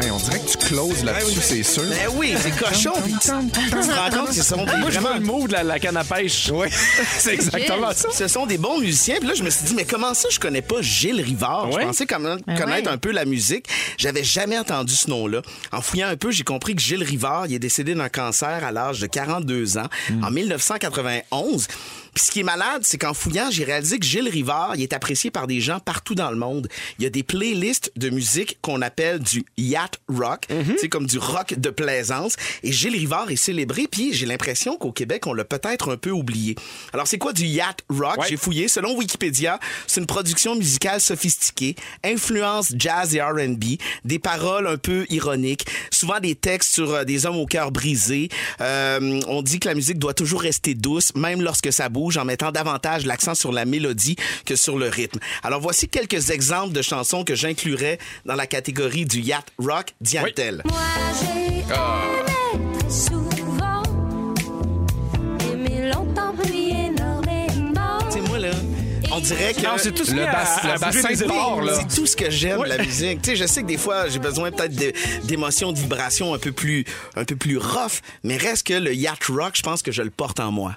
Hey, on dirait que tu closes là-dessus, c'est sûr. Ben oui, c'est cochon. Puis tu te rends compte que ce sont des, Moi, je vraiment- vois le mot de la, la canne à pêche. Oui, *laughs* c'est exactement ça. ce sont des bons musiciens. Puis là, je me suis dit, mais comment ça, je connais pas Gilles Rivard? Ouais. Je pensais quand même Ben connaître ouais. un peu la musique. J'avais jamais entendu ce nom-là. En fouillant un peu, j'ai compris que Gilles Rivard, il est décédé d'un cancer à l'âge de 42 ans en 1991. Puis ce qui est malade, c'est qu'en fouillant, j'ai réalisé que Gilles Rivard, il est apprécié par des gens partout dans le monde. Il y a des playlists de musique qu'on appelle du yacht rock, c'est comme du rock de plaisance. Et Gilles Rivard est célébré, puis j'ai l'impression qu'au Québec, on l'a peut-être un peu oublié. Alors c'est quoi du yacht rock? Ouais. J'ai fouillé. Selon Wikipédia, c'est une production musicale sophistiquée, influence jazz et R&B, des paroles un peu ironiques, souvent des textes sur euh, des hommes au cœur brisé. Euh, on dit que la musique doit toujours rester douce, même lorsque ça bouge, en mettant davantage l'accent sur la mélodie que sur le rythme. Alors voici quelques exemples de chansons que j'inclurais dans la catégorie du yacht rock. Diane-t-elle. Moi j'ai aimé très souvent, aimé longtemps puis on dirait que... Non, c'est tout ce Le bas- bassin là. C'est tout ce que j'aime la musique. Tu sais, je sais que des fois, j'ai besoin peut-être de- d'émotions, de vibrations un peu plus, un peu plus rough, mais reste que le yacht rock, je pense que je le porte en moi.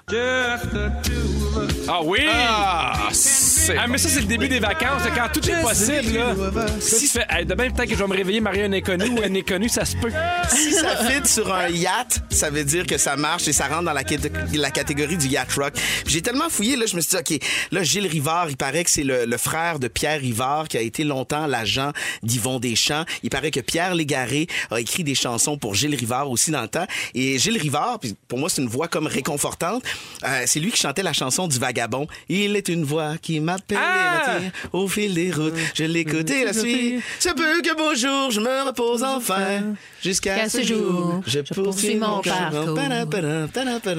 Ah oui! Ah, C'est Ah, mais ça, c'est le début des vacances, quand tout est possible. Là. Si tu fais, hey, demain, peut-être que je vais me réveiller, marier un inconnu ou un inconnu, ça se peut. Si ça fit sur un yacht, ça veut dire que ça marche et ça rentre dans la, cat- la catégorie du yacht rock. J'ai tellement fouillé, là, je me suis dit, OK, là, Gilles Rivard, il paraît que c'est le, le frère de Pierre Rivard qui a été longtemps l'agent d'Yvon Deschamps. Il paraît que Pierre Légaré a écrit des chansons pour Gilles Rivard aussi dans le temps. Et Gilles Rivard, pour moi, c'est une voix comme réconfortante. Euh, c'est lui qui chantait la chanson du vagabond. Il est une voix qui m'appelle Ah! au fil des routes. Je l'écoute et la suis. Se peut que beau jour, je me repose enfin. Jusqu'à Qu'à ce jour, je poursuis mon parcours.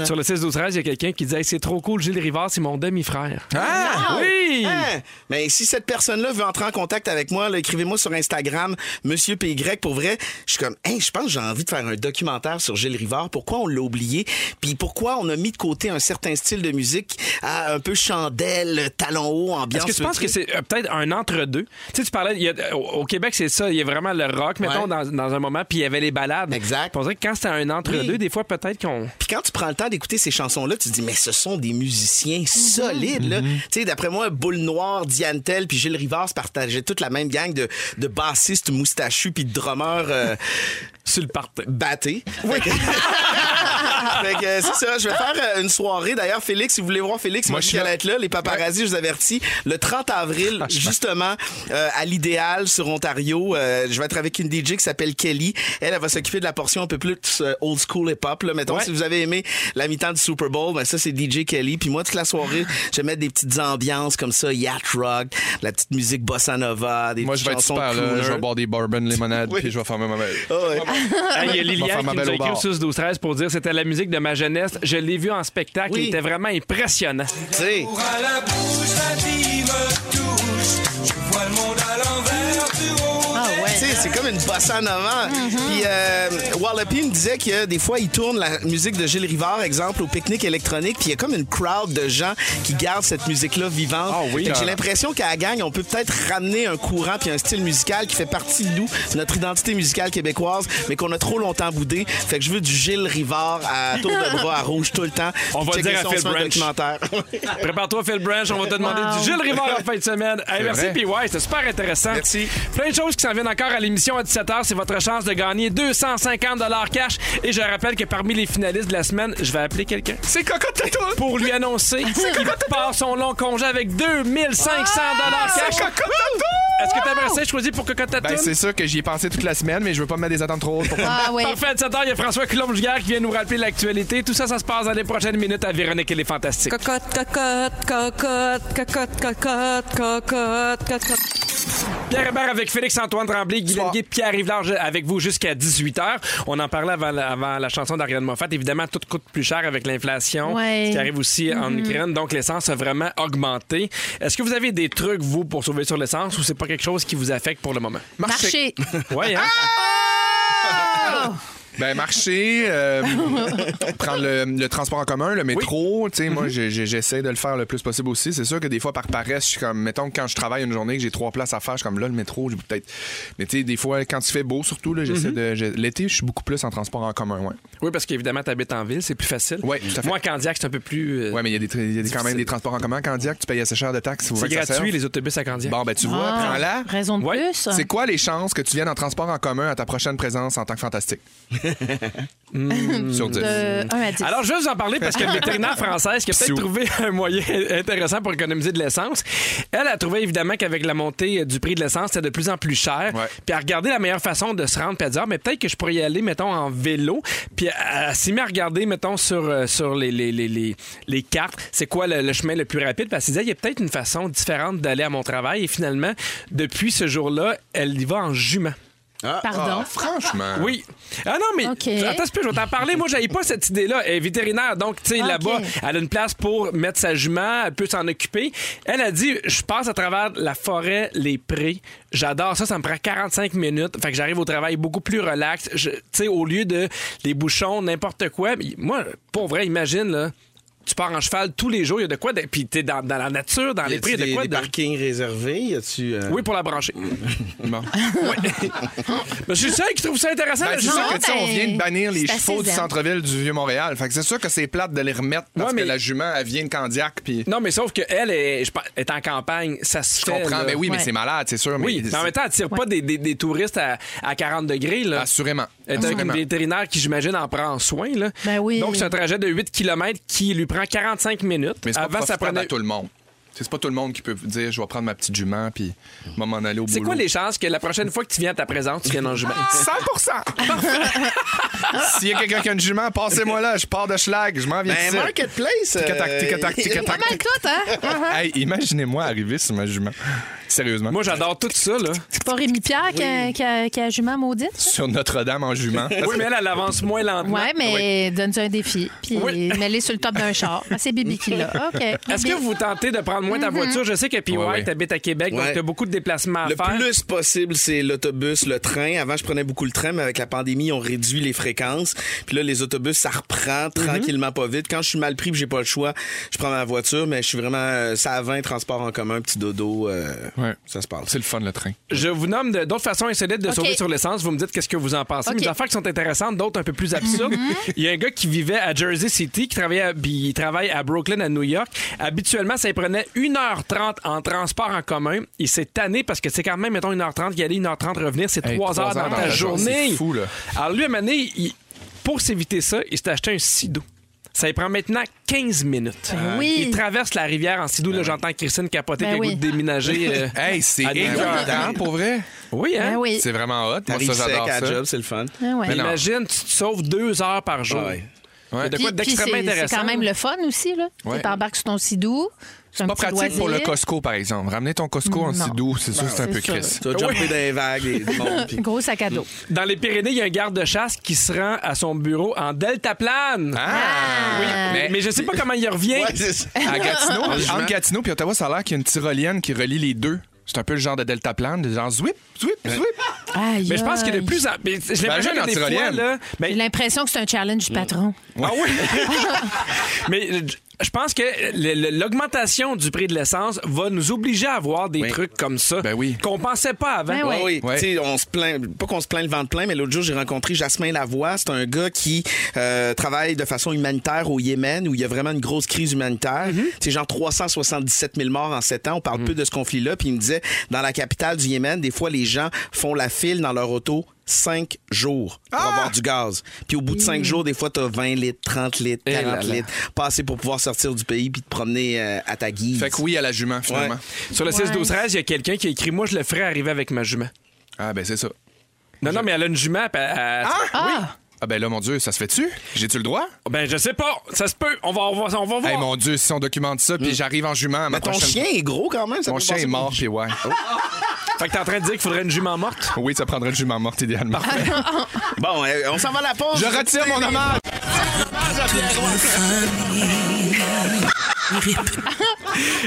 Sur le 16 12 13 il y a quelqu'un qui disait Hey, c'est trop cool, Gilles Rivard, c'est mon demi-frère. Ah! Oui! Hein? Mais si cette personne-là veut entrer en contact avec moi, écrivez-moi sur Instagram, Monsieur PY. Pour vrai, je suis comme, je pense que j'ai envie de faire un documentaire sur Gilles Rivard. Pourquoi on l'a oublié? Puis pourquoi on a mis de côté un certain style de musique à un peu chandelle, talon haut, ambiance. Est-ce que tu penses que c'est euh, peut-être un entre-deux? Tu sais, tu parlais, il y a- au, Québec, c'est ça, il y a vraiment le rock, mettons, Ouais. dans, dans un moment, puis il y avait les balades. Exact. On dirait que quand c'était un entre-deux, Oui. des fois, peut-être qu'on. Puis quand tu prends le temps d'écouter ces chansons-là, tu te dis, mais ce sont des musiciens solides, là. Tu sais, d'après moi, Boule Noire, Diane Tell, puis Gilles Rivard se partageaient toute la même gang de, de bassistes moustachus puis de drummers euh, *laughs* Sur le party. battés. *laughs* Fait que, euh, c'est ça, je vais faire euh, une soirée. D'ailleurs, Félix, si vous voulez voir Félix, moi, je suis là. être là. Les paparazzis, je vous avertis, le 30 avril, justement, euh, à l'idéal sur Ontario, je vais être avec une DJ qui s'appelle Kelly. Elle, elle va s'occuper de la portion un peu plus old school hip-hop. Là. Mettons, Ouais. si vous avez aimé la mi-temps du Super Bowl, ben ça, c'est DJ Kelly. Puis moi, toute la soirée, je vais mettre des petites ambiances comme ça, yacht rock, la petite musique bossa nova, des Moi, je vais être chansons super là. Je vais boire des bourbon limonade, Oui. puis je vais faire ma mauvais. Ah ouais. *laughs* Hey, Il y a Liliane qui nous a belle écrit au bar. 6 12 13 pour dire que c'était la musique de ma jeunesse. Je l'ai vu en spectacle. Oui. Il était vraiment impressionnant. Tu sais, Pour à la bouche, la vie me touche. Je vois le monde c'est comme une bossa nova. Mm-hmm. Puis euh, Wallopy me disait que des fois, il tourne la musique de Gilles Rivard, exemple, au pique-nique électronique, puis il y a comme une crowd de gens qui gardent cette musique-là vivante. Ah oui, Fait que j'ai ah. l'impression qu'à la gang, on peut peut-être ramener un courant puis un style musical qui fait partie de nous, de notre identité musicale québécoise, mais qu'on a trop longtemps boudé. Fait que je veux du Gilles Rivard à tour de bras à rouge tout le temps. *laughs* On va Checker dire à ça, Phil se fait un Branch. documentaire. *laughs* Prépare-toi, Phil Branch. On va te demander Wow. du Gilles Rivard en fin de semaine. Hey, merci, vrai. puis ouais, c'était super intéressant. Merci. Plein de choses qui s'en viennent encore à l'émission à 17h. C'est votre chance de gagner 250 cash. Et je rappelle que parmi les finalistes de la semaine, je vais appeler quelqu'un. C'est cocotte Tatou! Pour lui annoncer qu'il part son long congé avec 2500 cash. Est-ce que t'aimerais ça choisir pour Cocotte Tatou? Ben, c'est sûr que j'y ai pensé toute la semaine, mais je veux pas me mettre des attentes trop hautes pour Ah oui. Parfait, à 17h, il y a François Coulombe-Giguère qui vient nous rappeler l'actualité. Tout ça, ça se passe dans les prochaines minutes à Véronique et les Fantastiques. Cocotte, cocotte, cocotte, cocotte, cocotte, cocotte, cocotte. Pierre Hébert avec Félix-Antoine Tremblay, Guy Lenguet, Pierre Yves avec vous jusqu'à 18h. On en parlait avant la, avant la chanson d'Ariane Moffat. Évidemment, tout coûte plus cher avec l'inflation, Ouais. ce qui arrive aussi en Ukraine. Donc, l'essence a vraiment augmenté. Est-ce que vous avez des trucs, vous, pour sauver sur l'essence ou c'est pas quelque chose qui vous affecte pour le moment? Marcher. Oui, hein? Ben, marcher, euh, *laughs* prendre le, le transport en commun, le métro. Tu sais, moi, j'ai- j'essaie de le faire le plus possible aussi. C'est sûr que des fois, par paresse, je suis comme, mettons, que quand je travaille une journée, que j'ai trois places à faire, je suis comme là, le métro, j'ai peut-être. Mais tu sais, des fois, quand il fait beau, surtout, j'essaie de. j'ai- L'été, je suis beaucoup plus en transport en commun, ouais. Oui, parce qu'évidemment, tu habites en ville, c'est plus facile. Oui, tout à fait. Moi, à Candiac, c'est un peu plus. euh, Ouais, mais il y a, des, y a quand même des transports en commun à Candiac, tu payes assez cher de taxes. c'est gratuit, les autobus à Candiac. Bon, ben, tu vois, Ah, prends-la. Raison de Ouais. plus. C'est quoi les chances que tu viennes en transport en commun à ta prochaine présence en tant que fantastique? *laughs* Sur 10. De 1 à 10. Alors, je vais vous en parler parce que le vétérinaire française qui a peut-être trouvé un moyen intéressant pour économiser de l'essence, elle a trouvé évidemment qu'avec la montée du prix de l'essence, c'était de plus en plus cher. Ouais. Puis elle a regardé la meilleure façon de se rendre, puis elle a dit, ah, mais peut-être que je pourrais y aller, mettons, en vélo. Puis elle, elle s'est mise à regarder, mettons, sur, euh, sur les, les, les, les, les cartes, c'est quoi le, le chemin le plus rapide. Puis elle s'est dit, il y a peut-être une façon différente d'aller à mon travail. Et finalement, depuis ce jour-là, elle y va en jument. Pardon? Franchement. Oui. Ah non, mais OK. attends, je vais t'en parler. Moi, j'avais pas cette idée-là. Elle est vétérinaire, donc, tu sais, là-bas, elle a une place pour mettre sa jument, elle peut s'en occuper. Elle a dit, je passe à travers la forêt, les prés. J'adore ça, ça me prend 45 minutes. Fait que j'arrive au travail beaucoup plus relax. Je- Tu sais, au lieu de les bouchons, n'importe quoi. Mais Moi, pour vrai, imagine, là. Tu pars en cheval tous les jours. Il y a de quoi. de- Puis t'es dans, dans la nature, dans Y les prix. Il y a de quoi. des de- parkings réservés? Y a-tu. euh, Oui, pour la brancher. *laughs* Bon. Mais je suis seul qui trouve ça intéressant. Ben, c'est sûr que, tu sais, on ben, vient de bannir les chevaux du centre-ville du Vieux-Montréal. Fait que c'est sûr que c'est plate de les remettre parce Ouais, mais- que la jument, elle vient de Candiac. Puis Non, mais sauf qu'elle est, je pense, est en campagne. Ça se je fait. comprends. là. Mais oui, mais Ouais. c'est malade, c'est sûr. Oui, mais mais en même temps, elle tire pas des, des- des touristes à, à 40 degrés. Là. Assurément. Elle est avec une Assurément. vétérinaire qui, j'imagine, en prend soin. Là. Ben oui. Donc, c'est un trajet de 8 km qui lui prend 45 minutes. Mais c'est pas Avant, ça prenait. à tout le monde. C'est pas tout le monde qui peut dire je vais prendre ma petite jument puis je vais m'en aller au boulot. C'est quoi les chances que la prochaine fois que tu viens à ta présence, tu viennes en jument? *laughs* 100 S'il y a quelqu'un qui a une jument, passez-moi là, je pars de Schlag, je m'en viens Ben, ici. Marketplace. Tic-tac, euh, tic-tac, tic-tac. Pas mal tout, hein? Hey, imaginez-moi arriver sur ma jument. Sérieusement. Moi, j'adore tout ça. Là. C'est pas Rémi Pierre qui, a, qui, a, qui a jument maudite? Sur Notre-Dame en jument. Oui, mais elle, elle avance moins lentement. Ouais, mais donne-lui un défi. Puis Oui. *laughs* mets-les sur le top d'un char. Ah, C'est Bibi qui l'a. *laughs* OK. Est-ce que vous tentez de prendre moins ta voiture? Je sais que P. Ouais, habite à Québec, donc Ouais. tu as beaucoup de déplacements à Le faire. plus possible, c'est l'autobus, le train. Avant, je prenais beaucoup le train, mais avec la pandémie, on réduit les fréquences. Puis là, les autobus, ça reprend Mhm. tranquillement, pas vite. Quand je suis mal pris, j'ai pas le choix, je prends ma voiture, mais je suis vraiment euh, ça à 20 transport en commun, petit dodo, euh, Ouais. ça se passe. C'est le fun, le train. Je vous nomme d'autres façons insolites de OK. sauver sur l'essence. Vous me dites qu'est-ce que vous en pensez. OK. Mais Des affaires qui sont intéressantes, d'autres un peu plus absurdes. Il y a un gars qui vivait à Jersey City, qui travaillait à, il travaille à Brooklyn, à New York. Habituellement, ça lui prenait 1h30 en transport en commun. Il s'est tanné parce que c'est quand même, mettons, 1h30, y aller 1h30 revenir, c'est Hey, 3 trois heures dans, dans ta journée, journée. c'est fou, là. Alors lui, à un moment donné, il- pour s'éviter ça, il s'est acheté un sidou. Ça lui prend maintenant 15 minutes. Ben oui. Il traverse la rivière en sidou. Là, j'entends Christine capoter Ben qui a le oui. goût de déménager. *laughs* euh, Hey, c'est à York. écœurant, pour vrai? Oui, hein? Ben oui. C'est vraiment hot. Moi, T'arrives ça, sec j'adore à ça. job, c'est le fun. Ah ouais. Mais non. Imagine, tu te sauves deux heures par jour. Ah ouais. Il y a de Puis- quoi puis d'extrêmement c'est- intéressant. C'est quand même le fun aussi. là. Ouais. Tu embarques sur ton sidou. C'est Pas pratique pour le. Costco, par exemple. Ramener ton Costco en sidou, c'est sûr c'est un peu. Chris. Tu vas jumper dans les vagues et du monde, puis- *laughs* Gros sac à dos. Dans les Pyrénées, il y a un garde-chasse qui se rend à son bureau en deltaplane. Ah! Oui, Ah. mais, mais je sais pas comment il revient. Ouais. À Gatineau, entre Gatineau puis Ottawa, ça a l'air qu'il y a une tyrolienne qui relie les deux. C'est un peu le genre de deltaplane, de genre zwip, zwip, zwip. Aïe, mais je pense que de aïe. plus en... mais J'ai l'impression Imagine que des en fois, tyrolienne. là... ben- J'ai l'impression que c'est un challenge du patron. Ah oui? *laughs* Mais je pense que l'augmentation du prix de l'essence va nous obliger à avoir des Oui. trucs comme ça Ben oui. qu'on pensait pas avant. Ben Oui, oui. Ouais. Tu sais, on se plaint, pas qu'on se plaint le ventre plein, mais l'autre jour, j'ai rencontré Jasmin Lavoie. C'est un gars qui euh, travaille de façon humanitaire au Yémen, où il y a vraiment une grosse crise humanitaire. C'est genre 377 000 morts en 7 ans. On parle peu de ce conflit-là. Puis il me disait, dans la capitale du Yémen, des fois, les gens font la file dans leur auto cinq jours pour avoir du gaz. Puis au bout de cinq jours, des fois, t'as 20 litres, 30 litres, Eh 40 là là. litres. Pas assez pour pouvoir sortir du pays puis te promener euh, à ta guise. Fait que oui à la jument, finalement. Ouais. Sur le 6 12 13 il y a quelqu'un qui a écrit Moi, je le ferais arriver avec ma jument. Ah, ben c'est ça. Non, non, mais elle a une jument. puis elle- elle- Ah! Ah, ben là, mon Dieu, ça se fait-tu? J'ai-tu le droit? Ben, je sais pas. Ça se peut. On va, on va, on va voir. Hey, mon Dieu, si on documente ça, puis j'arrive en jument à ma Mais ton prochaine... chien est gros quand même. Ça Mon peut chien passer est pour- mort, puis ouais. *laughs* Fait que t'es en train de dire qu'il faudrait une jument morte? Oui, ça prendrait une jument morte, idéalement. *laughs* Bon, euh, on s'en va à la pause. Je retire mon hommage!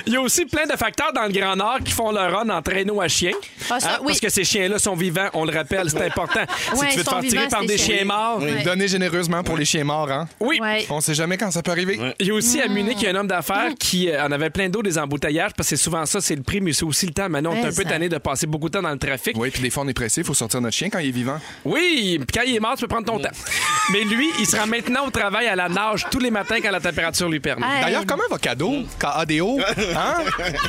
Il y a aussi plein de facteurs dans le Grand Nord qui font leur run en traîneau à chien. Ah, ça, oui. Parce que ces chiens-là sont vivants, on le rappelle, c'est important. *laughs* si Ouais, tu veux te sont faire tirer vivants, par ces des chiens. chiens morts, Oui. Donnez généreusement pour les chiens morts, hein? oui. Ouais. On sait jamais quand ça peut arriver. Il y a aussi à Munich, il y a un homme d'affaires qui euh, en avait plein d'eau des embouteillages parce que c'est souvent ça, c'est le prix, mais c'est aussi le temps. Maintenant, on est un peu ça. tanné de passer beaucoup de temps dans le trafic. Oui, puis des fois, on est pressé, il faut sortir notre chien quand il est vivant. Oui, puis quand il est mort, tu peux prendre ton temps. Mais lui, il sera maintenant au travail à la nage tous les matins quand la température lui permet. Hey. D'ailleurs, comment va cadeau? KADO? Hein?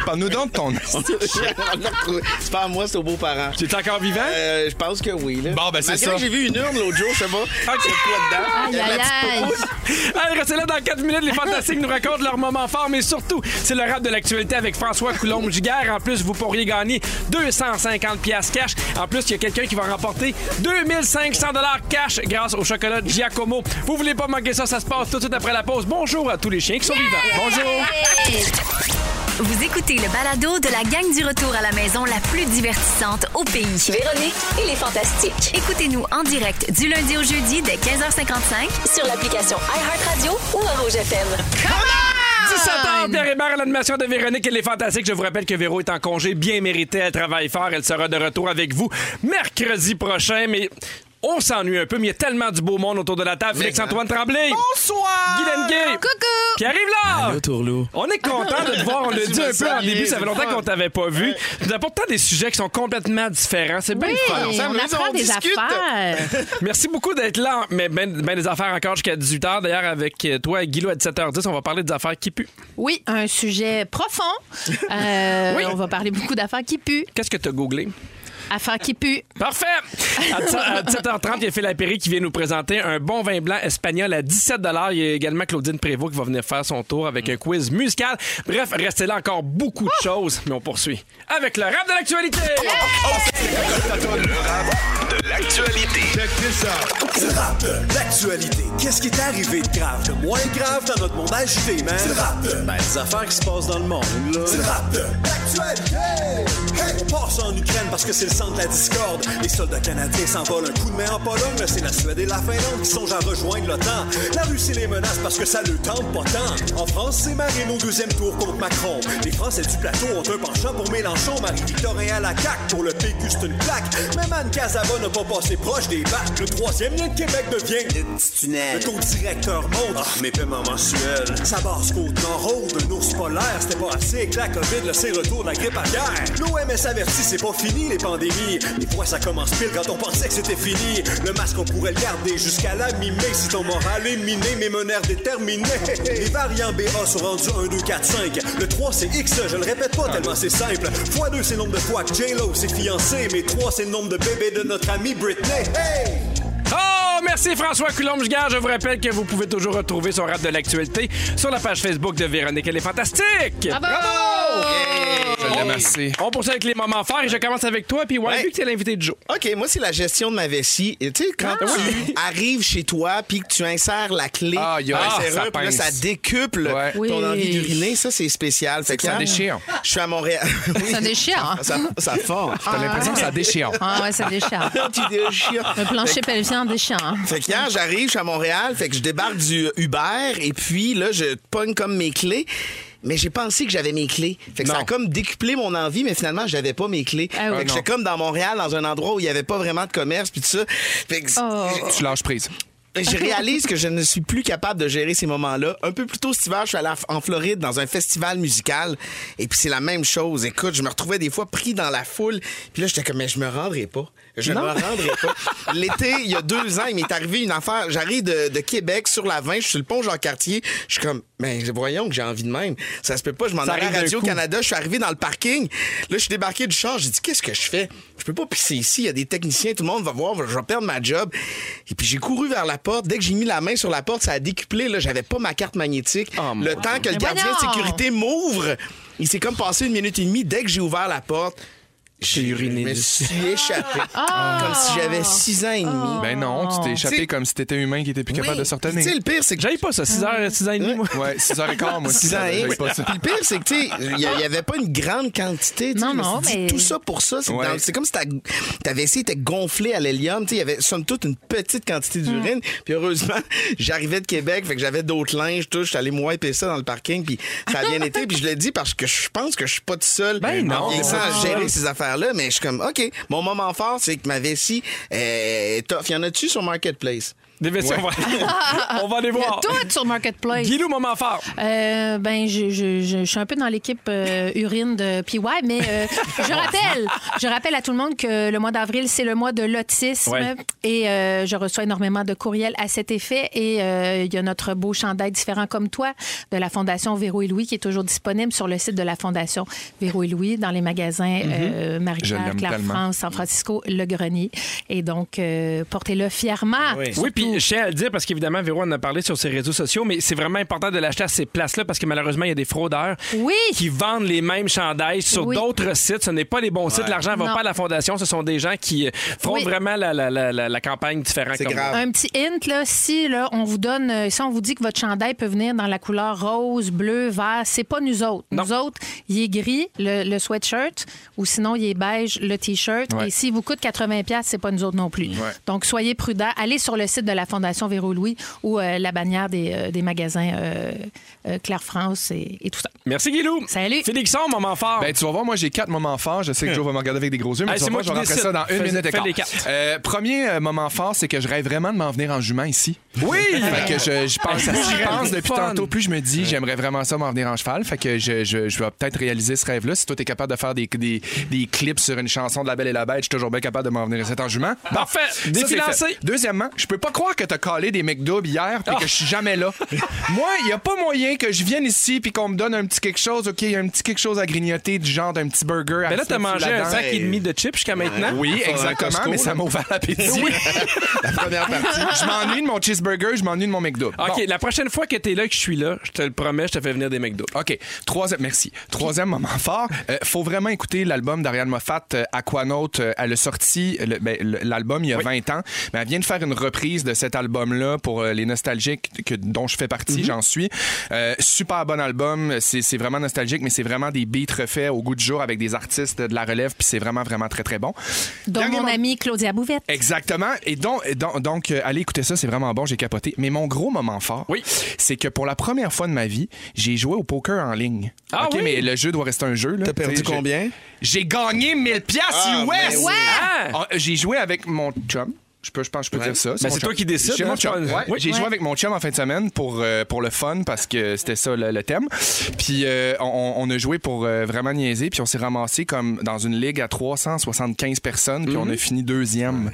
Parle-nous donc de ton. *laughs* c'est pas à moi, c'est aux beaux-parents. Tu es encore vivant? Euh, je pense que oui. Là. Bon, ben, c'est ça. que j'ai vu une urne l'autre jour, je sais pas. *laughs* Quoi dedans? Aïe, Il y a de la aïe, restez là dans 4 minutes. Les Fantastiques nous racontent leurs moments forts, mais surtout, c'est le rap de l'actualité avec François Coulombe-Giguère. En plus, vous pourriez gagner 250 pièces cash. En plus, il y a quelqu'un qui va remporter 2500 dollars cash grâce au chocolat Giacomo. Vous voulez pas manquer ça, ça se passe tout de suite après la pause. Bonjour à tous les chiens qui sont vivants. Bonjour. Vous écoutez le balado de la gang du retour à la maison la plus divertissante au pays. Véronique et les Fantastiques. Écoutez-nous en direct du lundi au jeudi dès 15h55 Sur l'application iHeartRadio ou à Rouge FM. 17h, Pierre Hébert à l'animation de Véronique et les Fantastiques. Je vous rappelle que Véro est en congé bien mérité. Elle travaille fort. Elle sera de retour avec vous mercredi prochain. Mais On s'ennuie un peu, mais il y a tellement du beau monde autour de la table. Félix-Antoine Tremblay. Bonsoir! Guy Lenguet. Coucou! Qui arrive là! Allô, Tourlou. On est content de te voir. On *laughs* l'a dit un peu en début. Ça fait longtemps qu'on t'avait pas vu. Tu nous apportes des sujets qui sont complètement différents. C'est bien Oui, fun. on, laisse, apprend on des discute. affaires. *laughs* Merci beaucoup d'être là. Mais ben, ben des affaires encore jusqu'à 18h. D'ailleurs, avec toi, Guilou, à 17h10, on va parler des affaires qui puent. Oui, un sujet profond. *laughs* Euh, Oui. On va parler beaucoup d'affaires qui puent. Qu'est-ce que tu as googlé? Affaires qui puent. Parfait! À 17h30, il y a Phil Lapéry qui vient nous présenter un bon vin blanc espagnol à 17 Il y a également Claudine Prévost qui va venir faire son tour avec un quiz musical. Bref, restez là encore beaucoup de choses, mais on poursuit avec le rap de l'actualité! De l'actualité. Le rap de l'actualité. Qu'est-ce qui est arrivé de grave, de moins grave dans notre monde agité, man? Le rap de ben, des affaires qui se passent dans le monde, là. Rap de l'actualité. Hey! On passe en Ukraine parce que c'est le centre de la discorde. Les soldats canadiens s'envolent un coup de main en Pologne. Là, c'est la Suède et la Finlande qui songent à rejoindre l'OTAN. La Russie les menace parce que ça le tente pas tant. En France, c'est Marine au deuxième tour contre Macron. Les Français du plateau ont un penchant pour Mélenchon. Marie-Victorin à la CAQ. Pour le PQ, c'est une plaque. Même Anne Casaba n'a pas passé proche des bacs. Le troisième lien de Québec devient le petit tunnel. Le taux directeur monte. Ah, mes paiements mensuels. Ça basse côte nord un ours polaire. C'était pas assez la COVID, le c'est retour de la grippe aviaire. L'OMS avertit, c'est pas fini les pandémies. Des fois, ça commence pile quand on pensait que c'était fini. Le masque, on pourrait le garder jusqu'à la mi-mai si ton moral est miné, mais mon air déterminé. *laughs* Les variants BA sont rendus 1, 2, 4, 5. Le 3, c'est X, je le répète pas tellement c'est simple. Fois 2, c'est le nombre de fois que J-Lo s'est fiancé. Mais 3, c'est le nombre de bébés de notre amie Britney. Hey! Oh, merci François Coulombe-Gare. Je vous rappelle que vous pouvez toujours retrouver son rap de l'actualité sur la page Facebook de Véronique. Elle est fantastique! Bravo! Assez. On poursuit avec les moments forts et je commence avec toi. Puis, ouais, Ouais. vu que t'es l'invité du jour. OK, moi, c'est la gestion de ma vessie. Et tu sais, quand tu arrives chez toi puis que tu insères la clé ah, serrure, ça là, ça décuple Ouais. ton Oui. envie d'uriner, ça, c'est spécial. Fait que ça déchire. Je suis à Montréal. *laughs* Oui. Ça déchire. hein? Ça, ça fond. T'as l'impression que ça déchire. Ah ouais, ça déchire. *laughs* Tu déchires. Le plancher pelvien en déchire. hein? Fait que hier, j'arrive, je suis à Montréal, fait que je débarque du Uber et puis là, je pogne comme mes clés. Mais j'ai pensé que j'avais mes clés. Fait que ça a comme décuplé mon envie, mais finalement, j'avais pas mes clés. Ah oui. Fait que Ah, j'étais comme dans Montréal, dans un endroit où il y avait pas vraiment de commerce puis tout ça. Fait que Oh. Tu lâches prise. je réalise que je ne suis plus capable de gérer ces moments-là. Un peu plus tôt cet hiver, je suis allé en Floride dans un festival musical et puis c'est la même chose. Écoute, je me retrouvais des fois pris dans la foule. Puis là, j'étais comme, mais je me rendrai pas. Je ne me rendrai pas. *laughs* L'été, il y a deux ans, il m'est arrivé une affaire. J'arrive de, de Québec sur la 20, je suis sur le pont Jean-Cartier. Je suis comme, mais voyons que j'ai envie de même. Ça se peut pas, je m'en allais à. Radio-Canada. Je suis arrivé dans le parking. Là, je suis débarqué du char. J'ai dit, qu'est-ce que je fais? Je peux pas pisser ici. Il y a des techniciens. Tout le monde va voir. Je vais perdre ma job. Et puis, j'ai couru vers la porte. Dès que j'ai mis la main sur la porte, ça a décuplé. Là, j'avais pas ma carte magnétique. Oh, le temps que le Mais gardien de sécurité m'ouvre, il s'est comme passé une minute et demie. Dès que j'ai ouvert la porte, j'ai uriné Je me suis échappé. Comme si j'avais six ans et demi. Ben non, tu t'es échappé T'sais- comme si t'étais humain qui était plus capable Oui. de se retenir. Tu sais, le pire, c'est que J'aille pas ça, 6 h 6 ans et demi, moi. Ouais, 6h15, moi. Six ans et pas ça. Puis le pire, c'est que, tu sais, il n'y avait pas une grande quantité. tu sais, Non, je me suis non, dit, mais- Tout ça pour ça, c'est Ouais. dans- c'est comme si ta, ta vessie était gonflée à l'hélium. Tu sais, il y avait, somme toute, une petite quantité d'urine. Puis heureusement, *laughs* j'arrivais de Québec, fait que j'avais d'autres linges, tout. J'étais allé me wiper ça dans le parking, puis ça a bien été. Puis je l'ai dit parce que je pense que je suis pas tout seul Ben non. en vieillissant à Ah. gérer ces affaires-là. Mais je suis comme, OK, mon moment fort, c'est que ma vessie est tough. Y en a-tu sur Marketplace? Des vestitions, on, va... on va aller voir. Tout sur Marketplace. Guilou, moment fort. Euh, ben, je, je- je- je suis un peu dans l'équipe euh, urine de PY, mais euh, je *laughs* rappelle, je rappelle à tout le monde que le mois d'avril, c'est le mois de l'autisme Ouais. et euh, je reçois énormément de courriels à cet effet et euh, il y a notre beau chandail différent comme toi de la Fondation Véro et Louis qui est toujours disponible sur le site de la Fondation Véro et Louis dans les magasins euh, Je Marie-Claire, l'aime Claire tellement. France, San Francisco, Le Grenier. Et donc, euh, portez-le fièrement. Oui. Oui, puis je tiens à le dire parce qu'évidemment, Véro en a parlé sur ses réseaux sociaux, mais c'est vraiment important de l'acheter à ces places-là parce que malheureusement, il y a des fraudeurs Oui. qui vendent les mêmes chandails sur Oui. d'autres sites. Ce n'est pas les bons sites. L'argent ne va Non. pas à la fondation. Ce sont des gens qui euh, Oui. vraiment la, la- la- la- la campagne différente. C'est comme grave. Un petit hint, là, si là, on vous donne, euh, si on vous dit que votre chandail peut venir dans la couleur rose, bleu, vert, c'est pas nous autres. Non. Nous autres, il est gris, le, le sweatshirt, ou sinon il est beige, le t-shirt. Ouais. Et s'il vous coûte 80$, c'est pas nous autres non plus. Donc soyez prudents. Allez sur le site de la Fondation Véro Louis ou euh, la bannière des, euh, des magasins euh, euh, Claire France et, et tout ça. Merci, Guilou. Salut. Félixon, moment fort. Ben, tu vas voir, moi, j'ai quatre moments forts. Je sais que Joe va me regarder avec des gros yeux, mais Hey, tu c'est vas moi voir, je qui vais ça dans une Fais- minute et quart. les quatre. Euh, premier moment fort, c'est que je rêve vraiment de m'en venir en jument ici. Oui! *laughs* Fait que je, je pense, j'y pense depuis Fun. tantôt. Plus je me dis, j'aimerais vraiment ça m'en venir en cheval. Fait que je, je, je vais peut-être réaliser ce rêve-là. Si toi, t'es capable de faire des, des, des clips sur une chanson de La Belle et la Bête, je suis toujours bien capable de m'en venir ici en jument. Bon, Parfait. ça, c'est Défi fait. lancé. Deuxièmement, je peux pas croire que t'as collé des McDouble hier puis Ah. que je suis jamais là. *laughs* Moi, il y a pas moyen que je vienne ici puis qu'on me donne un petit quelque chose. OK, il y a un petit quelque chose à grignoter du genre d'un petit burger. à Ben là, t'as mangé un sac et demi de chips jusqu'à maintenant. Oui, exactement, Costco, mais ça m'a ouvert l'appétit. *laughs* La première partie. Je m'ennuie de mon cheeseburger, je m'ennuie de mon McDouble. OK, Bon. la prochaine fois que t'es là, que je suis là, je te le promets, je te fais venir des McDo. OK. Troisième, merci. Troisième moment fort. Euh, faut vraiment écouter l'album d'Ariane Moffat, euh, Aquanaut. Euh, elle a sorti ben, l'album il y a 20 ans. Mais elle vient de faire une reprise de cet album-là pour euh, les nostalgiques que, dont je fais partie, j'en suis. Euh, super bon album. C'est c'est vraiment nostalgique, mais c'est vraiment des beats refaits au goût du jour avec des artistes de la relève. Puis c'est vraiment, vraiment très, très bon. Dont Dernier mon moment- amie Claudia Bouvette. Exactement. Et donc, donc, donc, euh, allez écouter ça, c'est vraiment bon, j'ai capoté. Mais mon gros moment fort, Oui. c'est que pour la première fois de ma vie, j'ai joué au poker en ligne. Ah OK, oui? mais le jeu doit rester un jeu. T'as perdu combien? J'ai gagné 1000 piastres Ah, US! oui. Ah! Ah, J'ai joué avec mon chum. Je, peux, je pense que je peux dire ça. Ben, mon c'est chum. toi qui décides, J'ai hein, Ouais, Oui. J'ai joué Ouais. avec mon chum en fin de semaine pour, euh, pour le fun parce que c'était ça le, le thème. Puis euh, on, on a joué pour euh, vraiment niaiser. Puis on s'est ramassé comme dans une ligue à 375 personnes. Puis on a fini deuxième.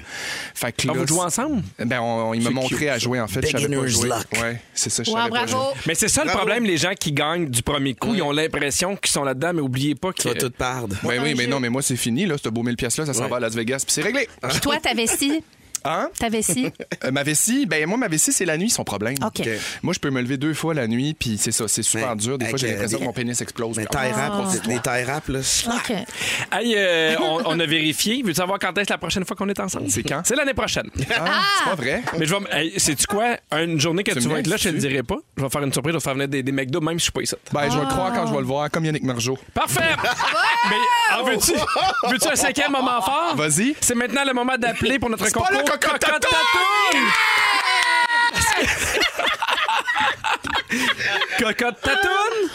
Fait que Mhm. Là, vous jouez ensemble? Ben, on- il m'a montré cute, à jouer, en fait. Je savais pas Beginner's jouer. luck. Ouais, c'est ça, je Wow, savais pas bravo. jouer. Mais c'est ça le Bravo. problème, les gens qui gagnent du premier coup, ils ont l'impression qu'ils sont là-dedans, mais oubliez pas que. Tu vas tout perdre. Ben oui, mais non, mais moi, c'est fini, là. Ce beau 1000 pièces là ça s'en Ouais. va à Las Vegas, puis c'est réglé. Puis toi, ta vessie, Hein? ta vessie? *laughs* Euh, ma vessie, ben moi, ma vessie, c'est la nuit, son problème. OK. Moi, je peux me lever deux fois la nuit, puis c'est ça, c'est super Mais dur. Des fois, j'ai euh, l'impression des- que mon pénis explose. Mais Puis, tie Ah. rap, les tie rap, là. OK. Hey, euh, on, on a vérifié. Veux-tu savoir quand est-ce la prochaine fois qu'on est ensemble? C'est quand? C'est l'année prochaine. Ah, c'est pas vrai. Mais je vais. Hey, sais-tu quoi? Une journée que Tu vas être là, je te le dirai pas. Je vais faire une surprise, je vais faire venir des, des McDo, même si je suis pas ici. Ben, je vais le croire quand je vais le voir, comme Yannick Margeau. Parfait! Mais en veux-tu veux un cinquième moment fort? Vas-y. C'est maintenant le moment d'appeler pour notre concours. Cacatatunes! Cocotte Tatoune!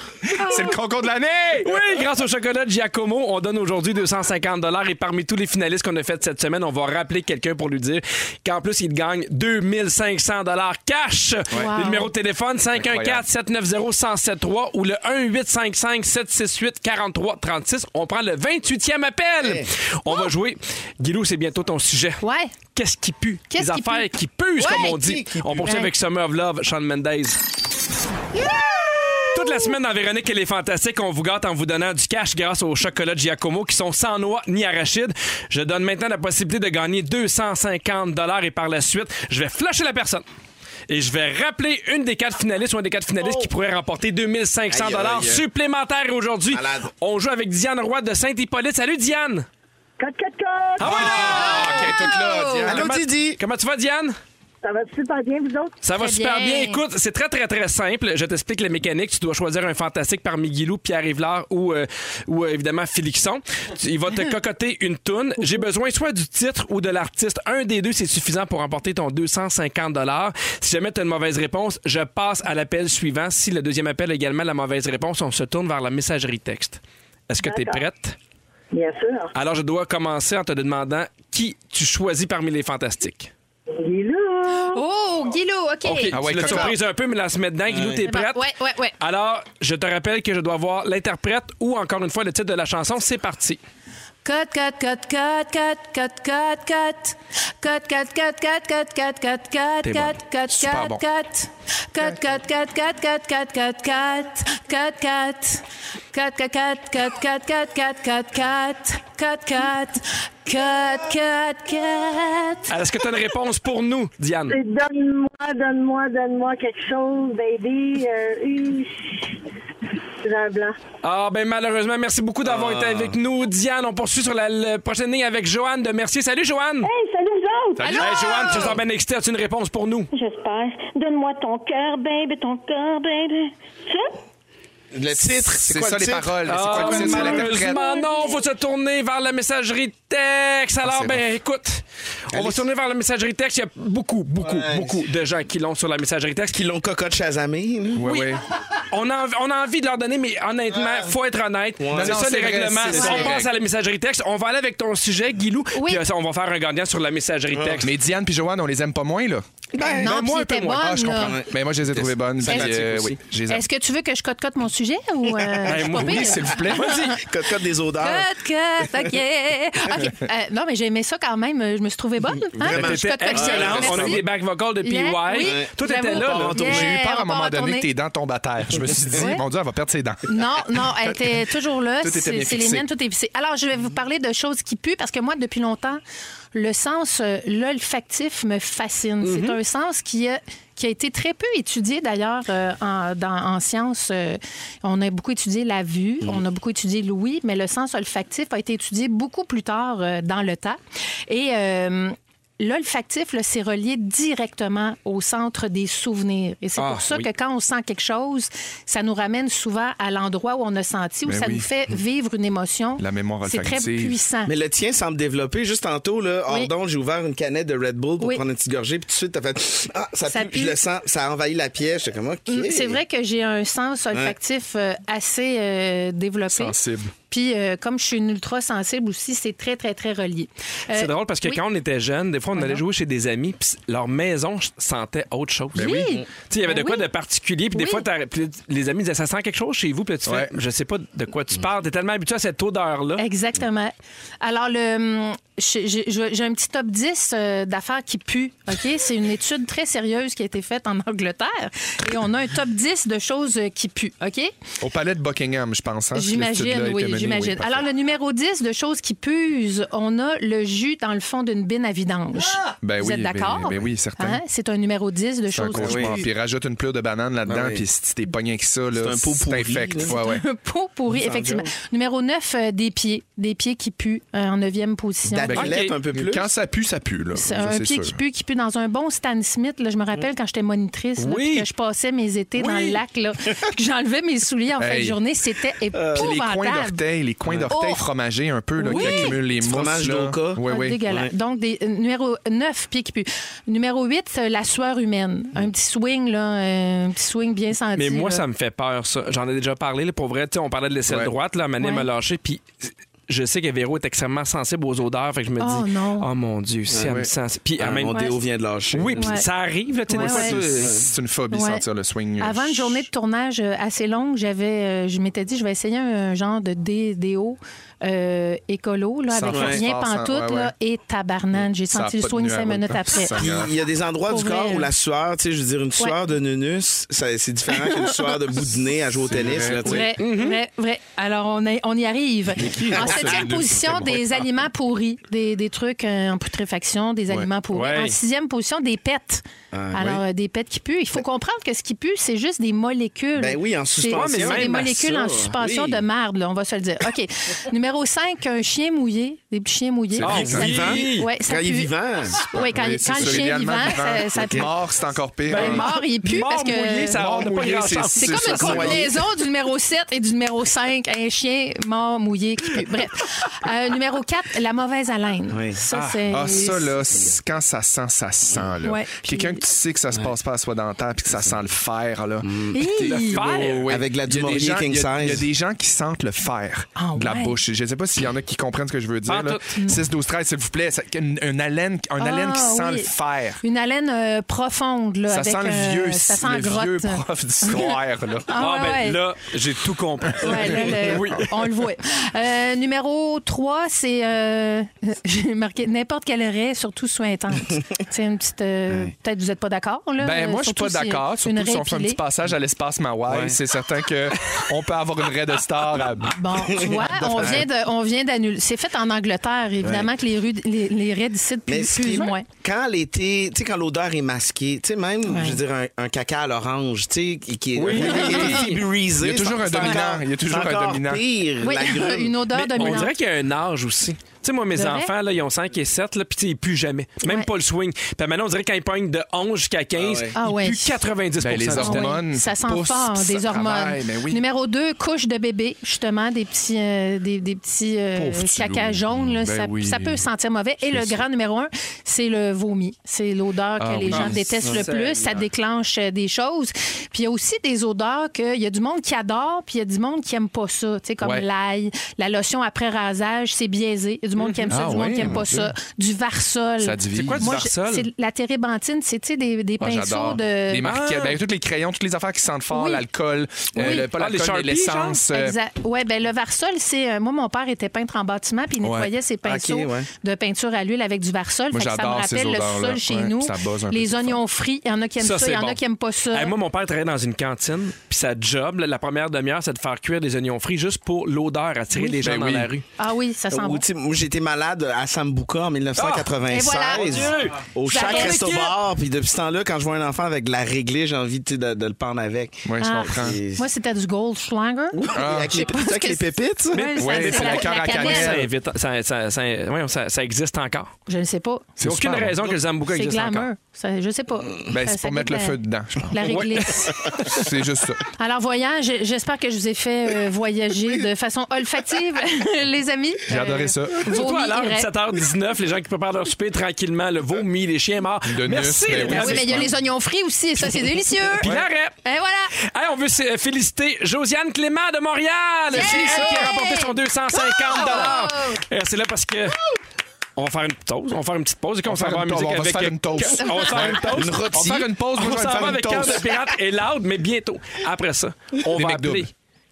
C'est le concours de l'année! Oui, grâce au chocolat de Giacomo, on donne aujourd'hui 250 et parmi tous les finalistes qu'on a fait cette semaine, on va rappeler quelqu'un pour lui dire qu'en plus il gagne 2500 cash. Wow. Le numéro de téléphone 514 790 1073 ou le 1855 768 43 36. On prend le 28e appel. On va jouer. Guilou, c'est bientôt ton sujet. Ouais. Qu'est-ce qui pue? Qu'est-ce Les qui affaires pue? qui puent, Ouais, comme on dit. qui- qui on poursuit Ouais. avec Summer of Love, Sean Toute la semaine dans Véronique et les Fantastiques, on vous gâte en vous donnant du cash grâce aux chocolats Giacomo qui sont sans noix ni arachides. Je donne maintenant la possibilité de gagner 250 et par la suite, je vais flasher la personne. Et je vais rappeler une des quatre finalistes ou un des quatre finalistes qui pourrait remporter 2500 Aïe, aïe. supplémentaires aujourd'hui. On joue avec Diane Roy de Saint-Hippolyte. Salut Diane! Code, code, code! Ah ouais, là! OK, toute là, Diane. Allô, Comment- Didi? Comment tu vas, Diane? Ça va super bien, vous autres? Ça va super bien. bien. Écoute, c'est très, très, très simple. Je t'explique les mécaniques. Tu dois choisir un fantastique parmi Guilou, Pierre Yvelard ou, euh, ou euh, évidemment Félixon. Tu- Il va te *laughs* cocoter une toune. J'ai besoin soit du titre ou de l'artiste. Un des deux, c'est suffisant pour remporter ton 250 Si jamais tu as une mauvaise réponse, je passe à l'appel suivant. Si le deuxième appel a également la mauvaise réponse, on se tourne vers la messagerie texte. Est-ce que tu es D'accord. prête? Bien sûr. Alors, je dois commencer en te demandant qui tu choisis parmi les fantastiques. Là. Oh, Guilou, OK. OK, Ah ouais, tu l'as cocotte. surprise un peu, mais là, se met dedans. Guilou, t'es prête? Ouais, ouais, ouais. Alors, je te rappelle que je dois voir l'interprète ou encore une fois le titre de la chanson. C'est parti. Cut, cut, cut, cut, cut, cut, cut, cut. Cut, cut, cut, cut, cut, cut, cut, cut, cut, cut, cut, cut. Cut, cut, cut, cut, cut, cut, cut, cut. Cut, cut. Cut, cut, cut, cut, cut, cut, cut, cut, cut. Cut, cut. Cut, cut, cut. Alors, Est-ce que tu as une réponse pour nous, Diane? C'est Donne-moi, donne-moi, donne-moi quelque chose, baby. Euh, huch. J'ai un blanc. Ah, ben malheureusement, merci beaucoup d'avoir été avec nous. Diane, on poursuit sur la, la prochaine ligne avec Joanne de Mercier. Salut, Joanne! Hey, salut, vous autres! Hey, Joanne, tu sens bien excité. As-tu une réponse pour nous? J'espère. Donne-moi ton cœur, baby, ton cœur, baby. Ça? Le titre, c'est C'est quoi ça le les titre? paroles. C'est Ah, quoi le titre? C'est malheureusement, non, faut se tourner vers la messagerie texte. Alors, c'est ben, écoute, on va se tourner vers la messagerie texte. Il y a beaucoup, beaucoup, Ouais. beaucoup de gens qui l'ont sur la messagerie texte. Qui l'ont cocotte chasamé. là. Ouais, ouais. On a, envie- on a envie de leur donner, mais honnêtement, faut être honnête. C'est ça les c'est vrai, règlements. c'est on passe à la messagerie texte. On va aller avec ton sujet, Guilou. Oui. Puis euh, ça, on va faire un gagnant sur la messagerie texte. Mais Diane puis Joanne, on les aime pas moins, là. Ben, non, puis moi, un peu moins. Ah, je comprends. Mais moi, je les ai trouvées bonnes. euh, oui. Est-ce que tu veux que je cote-cote mon sujet ou. euh, moi, pas oui, s'il vous plaît. Cocotte *laughs* des odeurs. Cut, OK. OK. Euh, non, mais j'ai aimé ça quand même. Je me suis trouvée bonne. Hein? Vraiment. Je suis C'était cote-cote. excellent. On a des back vocals de PY. Yeah, oui, Tout était là. là. Bon, Yeah, J'ai eu peur à un moment donné que tes dents tombent à terre. Je me suis dit, mon Dieu, elle va perdre ses dents. Non, non, elle était toujours là. Tout était C'est bien c'est les miennes, tout est vissé. Alors, je vais vous parler de choses qui puent parce que moi, depuis longtemps, le sens euh, l'olfactif me fascine. C'est un sens qui a qui a été très peu étudié d'ailleurs euh, en, en sciences. Euh, on a beaucoup étudié la vue, on a beaucoup étudié l'ouïe, mais le sens olfactif a été étudié beaucoup plus tard euh, dans le temps. Et L'olfactif, c'est relié directement au centre des souvenirs. Et c'est Ah, pour ça oui. que quand on sent quelque chose, ça nous ramène souvent à l'endroit où on a senti, où Ben ça oui. nous fait *laughs* vivre une émotion. La mémoire C'est très olfactive. puissant. Mais le tien semble développer. Juste tantôt, là, Oui. j'ai ouvert une canette de Red Bull pour Oui. prendre une petite gorgée, puis tout de suite, t'as fait Ah, ça, Ça pue. pue. Je le sens, ça a envahi la pièce. Mm, C'est vrai que j'ai un sens olfactif euh, assez euh, développé. Sensible. Puis, euh, comme je suis une ultra sensible aussi, c'est très, très, très relié. Euh, C'est drôle parce que oui. quand on était jeunes, des fois, on allait jouer chez des amis, puis leur maison sentait autre chose. Ben oui. Tu sais, il y avait Ben de quoi oui. de particulier, puis des Oui. fois, les amis disaient Ça sent quelque chose chez vous, puis tu Ouais. fais Je sais pas de quoi tu parles, t'es tellement habitué à cette odeur-là. Exactement. Alors, le, hum, j'ai un petit top 10 euh, d'affaires qui puent. OK? C'est une étude très sérieuse qui a été faite en Angleterre. Et on a un top 10 de choses euh, qui puent. OK? Au palais de Buckingham, je pense. hein, J'imagine, oui, j'imagine. Alors, le numéro 10 de choses qui puent, on a le jus dans le fond d'une bine à vidange. Ben Vous oui, êtes d'accord? ben- ben oui, certain. Hein? C'est un numéro 10 de C'est choses qui puent. Puis rajoute une pleure de banane là-dedans, Ben oui. puis si t'es pogné avec ça, là, C'est un pot c'est pourri, infect. là. Ouais, ouais. Un pot pourri, effectivement. Numéro 9, des pieds. Des pieds qui puent euh, en neuvième position. D'athlète Ok. un peu plus. Quand ça pue, ça pue. Là. Ça, un pied sûr. qui pue, qui pue dans un bon Stan Smith. Là, je me rappelle quand j'étais monitrice, là, Oui. puis que je passais mes étés dans le lac, là, *laughs* puis que j'enlevais mes souliers en fin de journée. C'était Puis les coins épouvantable. d'orteils, les coins d'orteils Oh. fromagés un peu, là, Oui. qui accumulent les mousses. fromage là. d'Oka. Oui, Ah. Donc, des, euh, numéro 9, pieds qui puent. Numéro 8, la sueur humaine. Un petit swing, là, euh, un petit swing bien senti. Mais moi, là. ça me fait peur, ça. J'en ai déjà parlé. là, pour vrai, tu sais, on parlait de l'aisselle Ouais. droite. Là, Mané Ouais. m'a lâché. Puis je sais que Véro est extrêmement sensible aux odeurs. Fait que je me Oh, dis, non. oh mon Dieu, si elle me sent. Puis Ah, en même mon déo vient de lâcher. Oui, puis Ouais. ça arrive. C'est une phobie, Ouais. sentir le swing. Avant une journée de tournage euh, assez longue, j'avais, euh, je m'étais dit, je vais essayer un, genre de dé- déo euh, écolo, là, avec ouais. rien pantoute, ouais, là, et tabarnane. J'ai senti le nuage. cinq minutes après. Il y a des endroits Pour du corps vrai. où la sueur, tu sais, je veux dire, une sueur de nunus, ça- c'est différent qu'une sueur de bout de nez à jouer au tennis. Là, tu sais. Vrai, vrai, vrai. Alors, on, est- on y arrive. En septième position, des aliments pourris, des, des trucs euh, en putréfaction, des aliments pourris. Ouais. En sixième position, des pets. Alors, euh, des pets qui puent. Il faut comprendre que ce qui pue, c'est juste des molécules. Ben oui, en suspension. C'est des molécules en suspension de merde, là, on va se le dire. OK. Numéro *laughs* 5, un chien mouillé. Des petits chiens mouillés. Ah, Ça vivant? pue. Ouais, ça Quand il est pue. vivant. Oui, quand, quand le chien est idéalement vivant, ça, ça pue. Mort, c'est encore pire. Ben, mort, il pue Mort parce que... mouillé, ça Mort mouillé, c'est- comme une combinaison du numéro 7 et du numéro 5. Un chien mort, mouillé, qui pue. Bref. Euh, numéro 4, la mauvaise haleine. Oui. Ça, c'est... Ah, ça, là, c'est- quand ça sent, ça sent, là. Ouais, Quelqu'un puis- que tu sais que ça se passe pas à soi dentaire puis que ça sent le fer, là. Hi! fer? Ouais. Avec la gens- king il y a- Il y a size. des gens qui sentent le fer Ah, de la bouche. Je ne sais pas s'il y en a qui comprennent ce que je veux dire. Là. toutes. 6, 12, 13, s'il vous plaît. Ça- Une, une haleine, un haleine qui Ah, sent oui. le fer. Une haleine euh, profonde, là. Ça avec, sent le euh, vieux, Ça sent le grotte. vieux prof d'histoire, là. *laughs* Ah, Ah, ouais, ben ouais. là, j'ai tout compris. Ouais, là, le- *laughs* Oui. On le voit. Euh, numéro 3, c'est. euh, *laughs* J'ai marqué n'importe quelle raie, surtout tente. C'est une petite. euh, Peut-être vous n'êtes pas d'accord, là. Ben, moi, je suis Surtout pas si d'accord. Surtout si on fait un pilée. petit passage à l'espace Mawai. C'est certain qu'on peut avoir une raie de star à Bon, tu vois, on vient de, on vient d'annuler. C'est fait en Angleterre, évidemment, que les, rues, les, les raies d'ici Mais plus, plus moins. quand l'été, tu sais, quand l'odeur est masquée, tu sais, même, je veux dire, un, un caca à l'orange, tu sais, qui, est Oui. *laughs* Il y a toujours un dominant. encore- Il y a toujours un dominant. pire, Oui, *laughs* une odeur Mais on dominante. dirait qu'il y a un âge aussi. Sais, moi, mes enfants, là, ils ont 5 et 7, là, puis ils puent jamais. Même Ouais. pas le swing. Puis maintenant, on dirait quand ils pognent de 11 jusqu'à 15, Ah ils ouais. puent 90 Ben, les hormones. Ça sent fort, des ça hormones. travaille, ben oui. Numéro 2, couche de bébé, justement, des petits, euh, des, des petits euh, caca jaunes. là, Ben ça, oui. ça peut sentir mauvais. Et le grand numéro 1, c'est le vomi. C'est l'odeur que Ah les gens Ah, détestent le plus. Ça déclenche euh, des choses. Puis il y a aussi des odeurs qu'il y a du monde qui adore, puis il y a du monde qui aime pas ça. Tu sais, comme Ouais. l'ail, la lotion après rasage, c'est biaisé. Il y a du monde qui aime ça, Ah du monde ouais, qui aime pas mon ça. Du varsol. Ça divise. C'est quoi du Moi, je- varsol? c'est la térébenthine, c'est des, des Ah, pinceaux de. Les marquettes, Ah. ben, tous les crayons, toutes les affaires qui sentent fort, Oui. l'alcool, euh, Oui. le- pas Ah, les l'alcool, mais l'essence. euh, Exact. Ouais, ben le Varsol, c'est euh, moi mon père était peintre en bâtiment puis il Ouais. nettoyait ses pinceaux Ok, ouais. de peinture à l'huile avec du Varsol. Moi, Fait que ça me rappelle le sol chez Ouais, nous. Les oignons frits, il y en a qui aiment ça, il y en a qui aiment pas ça. Moi, mon père travaillait dans une cantine, puis sa job, la première demi-heure, c'est de faire cuire des oignons frits juste pour l'odeur, attirer les gens Ben dans oui. la rue. ah oui, ça sent bon. J'étais malade à Sambuca en 1996. Et voilà. Mon Dieu! Au reste resto bar, puis depuis ce temps-là, quand je vois un enfant avec de la réglée, j'ai envie de, de le pendre avec. Oui, je Ah. comprends. Et- Moi c'était du Goldschlager. Ah. avec les, avec les pépites, ça? Ouais, c'est la cœur à Comment ça, ça, ça- ça- voyons, ça- ça existe encore? Je ne sais pas. C'est aucune super raison que le Zambuca C'est existe encore. glamour. Ça, je sais pas. Ben, c'est pour mettre le la- feu dedans, je pense. La réglisse. *laughs* C'est juste ça. Alors, voyant, je- j'espère que je vous ai fait euh, voyager de façon olfactive, *laughs* les amis. J'ai adoré ça. Surtout à l'heure de irait. 7h19, les gens qui préparent leur souper tranquillement, le vomi, les chiens morts. De Merci nus, ben Ah oui, mais il y a les oignons frits aussi, et ça, c'est délicieux. Puis l'arrêt. Et voilà. Hey, on veut féliciter Josiane Clément de Montréal. C'est ça qui a remporté son 250 Euh, C'est là parce que. On va faire une pause. On va faire une petite pause. Et qu'on On va s'en va en une- musique on va avec. se faire une toast. On va se faire une toast. Une On rôtie. va faire une pause, On vais s'en va faire une avec Cœur de pirate et loud, mais bientôt. Après ça, on Des va appeler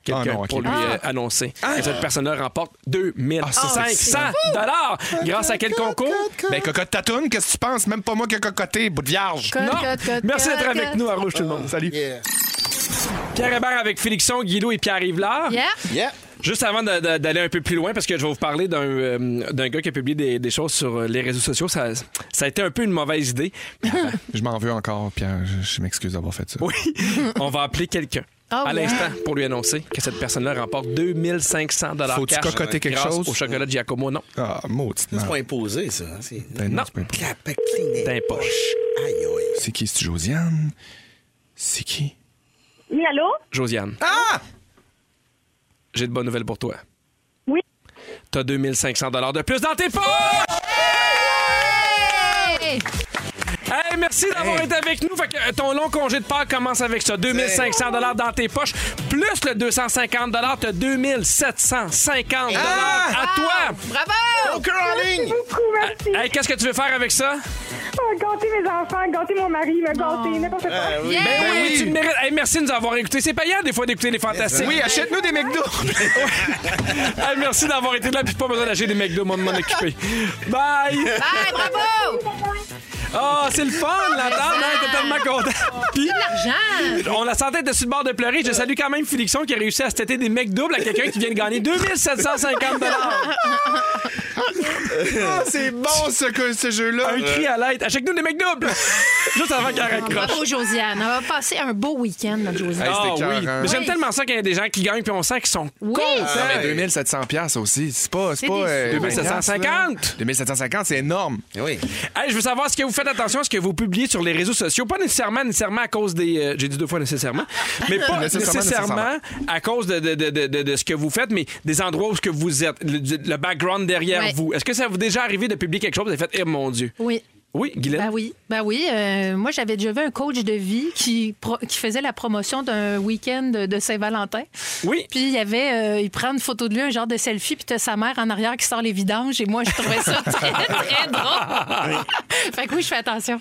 quelqu'un Ah non, pour lui Ah. euh, annoncer que cette personne-là remporte 2500 Ah, c'est dollars. Grâce à quel concours? Ben, cocotte tatoune, qu'est-ce que tu penses? Même pas moi qui ai cocoté, bout de vierge. Non. Merci d'être avec nous à Rouge tout le monde. Salut. Pierre Hébert avec Félixon, Guido et Pierre Yvelard. Yeah. Yeah. Juste avant d'aller un peu plus loin, parce que je vais vous parler d'un euh, gars qui a publié des, des choses sur euh, les réseaux sociaux, ça, ça a été un peu une mauvaise idée. *laughs* Je m'en veux encore, Pierre. Je, je m'excuse d'avoir fait ça. Oui, on va appeler quelqu'un. Ah à ouais. l'instant, pour lui annoncer que cette personne-là remporte 2500 dollars Faut-tu cocoter quelque grâce chose? au chocolat Giacomo. Non, Ah, C'est pas imposé, ça. hein, C'est Ben non, Non. c'est pas impossible. Clap, clean D'un it. poche. Aïe, aïe. C'est qui, c'est Josiane? C'est qui? Oui, allô? Josiane, Ah! j'ai de bonnes nouvelles pour toi. Oui. T'as 2500 dollars de plus dans tes poches! Hey! Merci d'avoir été avec nous. Fait que euh, ton long congé de Pâques commence avec ça. 2500 dollars dans tes poches, plus le 250 dollars, t'as 2750 dollars à toi. Bravo! Poker en ligne! Beaucoup, merci. Hey, qu'est-ce que tu veux faire avec ça? Ah, gâter mes enfants, gâter mon mari, me gâter, n'importe quoi. Ah oui. Yeah! Ben oui, tu le mérites. Hey, merci de nous avoir écoutés. C'est payant des fois d'écouter les fantastiques. Oui, achète-nous des McDo. *laughs* Hey, merci d'avoir été là, puis pas besoin d'acheter des McDo, moi de m'en occuper. Bye! Bye, bravo! Oh, c'est le fun, la dame, hein, t'es tellement content. Puis, L'argent! on la sentait dessus le bord de pleurer. Je salue quand même Félixon qui a réussi à se têter des mecs doubles à quelqu'un qui vient de gagner 2750 *laughs* Ah, c'est bon, ce, jeu-là. Un cri à l'aide. Achète-nous des mecs doubles! Juste avant qu'elle raccroche. Bravo, Josiane. On va passer un beau week-end, notre Josiane. Hey, Ah c'était oui, écœurant. mais j'aime Oui. tellement ça qu'il y a des gens qui gagnent puis on sent qu'ils sont Oui. contents. Ah, mais 2700 pièces aussi, c'est pas c'est pas euh, sous. 2750. 2750, c'est énorme. Oui. Hey, je veux savoir ce que vous faites attention à ce que vous publiez sur les réseaux sociaux, pas nécessairement nécessairement à cause des euh, j'ai dit deux fois nécessairement, *laughs* mais pas Nécessairement, nécessairement, à cause de, de, de, de, de- de ce que vous faites, mais des endroits où ce que vous êtes, le, le background derrière Ouais. vous. Est-ce que ça vous est déjà arrivé de publier quelque chose et vous avez fait eh mon dieu. Oui. Oui, Guylaine? Ben oui, ben oui. Euh, moi, j'avais déjà vu un coach de vie qui, pro- qui faisait la promotion d'un week-end de, Saint-Valentin. Oui. Puis il y avait, euh, il prend une photo de lui, un genre de selfie, puis t'as sa mère en arrière qui sort les vidanges. Et moi, je trouvais ça *laughs* très, très drôle. fait que oui, je fais attention.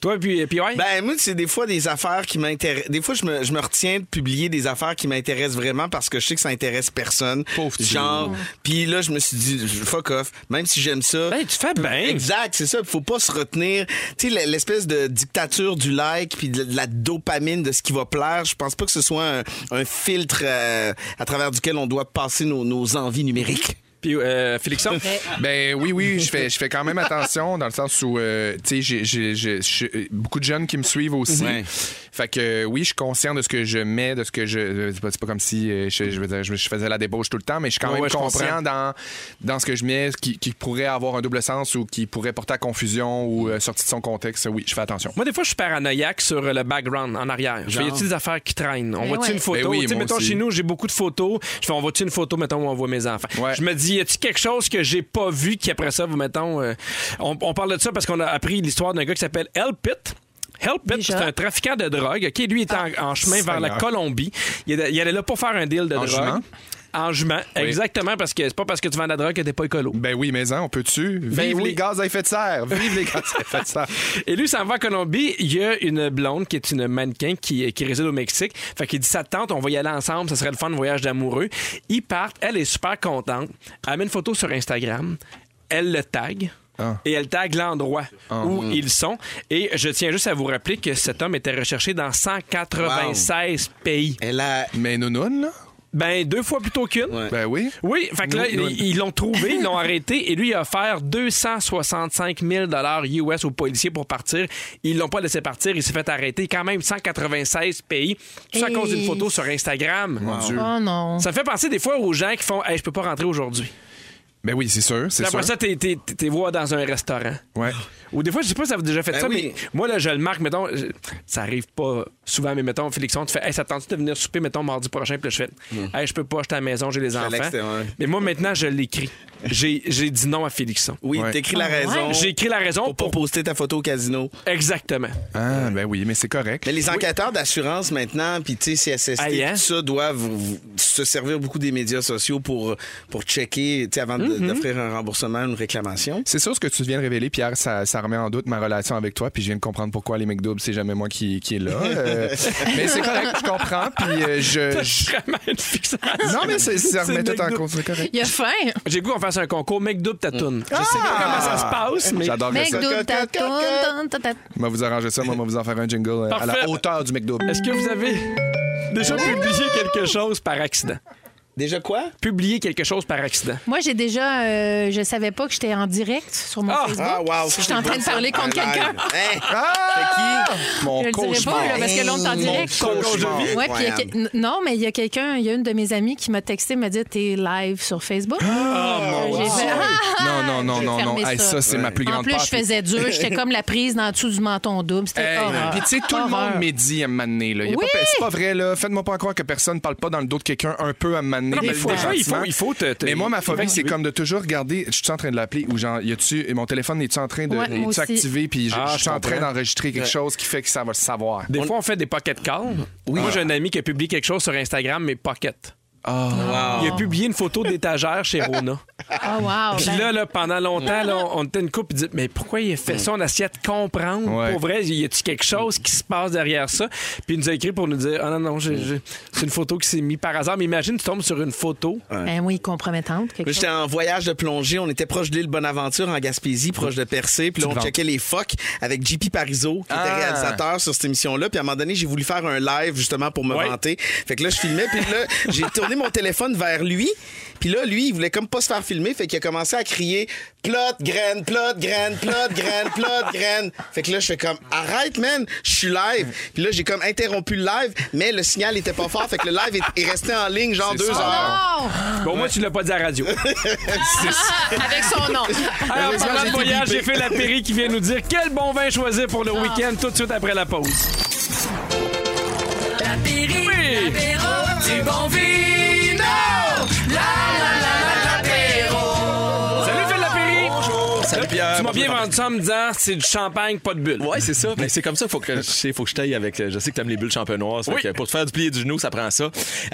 Toi puis puis ouais. Ben, moi, c'est des fois des affaires qui m'intéressent. Des fois, je me, je me retiens de publier des affaires qui m'intéressent vraiment parce que je sais que ça intéresse personne. Pauvre Genre, puis là, je me suis dit, fuck off. Même si j'aime ça. Ben, tu fais bien. Exact, c'est ça. Faut pas se retenir. Tu sais, l'espèce de dictature du like puis de la dopamine de ce qui va plaire. Je pense pas que ce soit un, un filtre euh, à travers duquel on doit passer nos, nos envies numériques. Puis euh, Félixon? Ben oui, oui, je fais, je fais quand même attention dans le sens où, euh, tu sais, j'ai- beaucoup de jeunes qui me suivent aussi. Ouais. Fait que euh, oui, je suis conscient de ce que je mets, de ce que je. euh, C'est pas, c'est pas comme si euh, je, je veux dire, je, je faisais la débauche tout le temps, mais je suis quand Ouais, même ouais, conscient comprends. dans, dans ce que je mets, qui, qui pourrait avoir un double sens ou qui pourrait porter à confusion ou euh, sorti de son contexte. Oui, je fais attention. Moi, des fois, je suis paranoïaque sur le background en arrière. Je fais, y a-t-il des affaires qui traînent? On Ben voit-tu ouais. une photo? Ben oui, Tu sais, moi mettons, aussi. chez nous, j'ai beaucoup de photos. Je fais, on voit-tu une photo, mettons, où on voit mes enfants? Ouais. Je me dis, y a-t-il quelque chose que j'ai pas vu qui, après ça, vous mettons. euh, on, on parle de ça parce qu'on a appris l'histoire d'un gars qui s'appelle Helpit. Helpit, c'est un trafiquant de drogue. OK, lui, il était en, en chemin vers la. Colombie. Il, est- il allait là pour faire un deal de En drogue. En jument, Oui. exactement, parce que c'est pas parce que tu vends de la drogue que t'es pas écolo. Ben oui, mais hein, on peut-tu? Vive Ben oui. les gaz à effet de serre! Vive les gaz à effet de serre! *laughs* Et lui, s'en va à Colombie. Il y a une blonde qui est une mannequin qui, qui réside au Mexique. Fait qu'il dit sa tante, on va y aller ensemble. Ça serait le fun, voyage d'amoureux. Ils partent. Elle est super contente. Elle met une photo sur Instagram. Elle le tag. Ah. Et elle tag l'endroit où ils sont. Et je tiens juste à vous rappeler que cet homme était recherché dans 196 pays. Elle a. Mais nounoun, là? Ben, deux fois plutôt qu'une. Ouais. Ben oui. Oui, fait que là, Nous- nous- ils l'ont trouvé, ils l'ont arrêté et lui, il a offert 265 000 US aux policiers pour partir. Ils l'ont pas laissé partir, il s'est fait arrêter. Quand même 196 pays, tout ça à cause d'une photo sur Instagram. Mon Dieu. Oh non. Ça fait penser des fois aux gens qui font Hey, je peux pas rentrer aujourd'hui. Ben oui, c'est sûr, c'est Après sûr. ça, t'es- t'es t'es voir dans un restaurant. Ouais. Ou des fois, je sais pas si ça vous a déjà fait Ben ça, oui. mais moi, là, je le marque, mettons, je- ça arrive pas souvent, mais mettons, Félixon, tu fais, hey, ça te tente de venir souper, mettons, mardi prochain, puis là, je fais, hey, je peux pas, j'étais à la maison, j'ai les enfants. l'extérieur. Mais moi, maintenant, je l'écris. J'ai dit non à Félixon. Oui, Ouais. t'écris la Ah, ouais? raison. J'ai écrit la raison Pour pas pour. poster ta photo au casino. Exactement. Ah, ben oui, mais c'est correct. Mais les enquêteurs d'assurance maintenant, puis tu sais, CSST, Aïe, hein? tout ça, doivent se servir beaucoup des médias sociaux pour, pour checker, tu sais, avant de- Mm-hmm. d'offrir un remboursement, une réclamation. C'est sûr ce que tu viens de révéler, Pierre, ça, ça remet en doute ma relation avec toi, puis je viens de comprendre pourquoi les McDoubles, c'est jamais moi qui, qui est là. Euh, *laughs* mais c'est correct, je comprends, puis euh, je, je- Vraiment une fixation. Non, mais c'est- ça remet tout en McDo. cause, c'est correct. Il a faim. J'ai le goût qu'on fasse un concours McDouble ta toune. Je sais pas comment ça se passe, mais. J'adore Mec, ça. double ta toune, ta- ta- ta- On va vous arranger ça, moi, on va vous en faire un jingle euh, à Parfait. la hauteur du McDouble. Est-ce que vous avez déjà publié quelque chose par accident? Déjà quoi? Publié quelque chose par accident. Moi, j'ai déjà. euh, je savais pas que j'étais en direct sur mon Ah, Facebook. Ah, wow. Je suis en train de parler contre live. quelqu'un. *laughs* Hein? Ah! Mon Je le dirai cauchemar. pas, là, parce que l'autre est en direct. Mon cauchemar. Ouais, puis il y a que- n- non, mais il y a quelqu'un, il y a une de mes amies qui m'a texté, m'a dit T'es live sur Facebook. Oh, J'ai fait, Ah! Non, non, non, J'ai non, non. fermé Hey, ça, c'est ma plus En grande plus, peur. je faisais dur. J'étais comme la prise dans le dessous du menton double. C'était Hey, horreur. Puis tu sais, tout le Horreur. monde médit à un moment donné, là. Y a Oui! pas- C'est pas vrai, là. Faites-moi pas croire que personne parle pas dans le dos de quelqu'un un peu à un moment Des des fois, il faut, il faut te, te- Mais moi, ma phobie, c'est comme de toujours regarder. Je suis en train de l'appeler ou genre, y a-tu. Mon téléphone, est-tu en train de. Ouais, activé? Puis je Ah, je suis en train d'enregistrer quelque chose qui fait que ça va le savoir. Des fois, on fait des pocket calls. Moi, j'ai un ami qui a publié quelque chose sur Instagram, mais pocket. Ah. Il a publié une photo d'étagère chez Rona. Ah, wow. Puis Ben, là, là, pendant longtemps, là, on on était une couple, il dit Mais pourquoi il a fait ça? On essayait de comprendre. Ouais. Pour vrai, y a-tu quelque chose qui se passe derrière ça? Puis il nous a écrit pour nous dire Ah non, non, j'ai- c'est une photo qui s'est mise par hasard. Mais imagine, tu tombes sur une photo. ben oui, compromettante. J'étais en voyage de plongée. On était proche de l'île Bonaventure en Gaspésie, proche de Percé. Puis là, on checkait les phoques avec JP Parizeau, qui était Ah. réalisateur sur cette émission-là. Puis à un moment donné, j'ai voulu faire un live justement pour me Ouais. vanter. Fait que là, je filmais. Puis là, j'ai *laughs* tourné mon téléphone vers lui. Puis là, lui, il voulait comme pas se faire filmer. Fait qu'il a commencé à crier plot, graine, plot, graine, plot, graine, plot, graine. Fait que là, je fais comme arrête, man, je suis live. Puis là, j'ai comme interrompu le live, mais le signal était pas fort. Fait que le live est, est resté en ligne genre deux heures. Oh! Bon, moi, tu l'as pas dit à la radio. *laughs* Avec son nom. *laughs* Alors, de été voyage, j'ai fait l'apéri qui vient nous dire quel bon vin choisir pour le week-end tout de suite après la pause. L'apéri, Oui. l'apéro, du bon vino. La la Tu m'as bien vendu ça en me disant c'est du champagne, pas de bulle. Ouais, c'est ça. Mais c'est comme ça, faut que je sais, faut que je taille avec. euh, Je sais que t'aimes les bulles champenoises. Oui. Pour te faire du plié du genou, ça prend ça.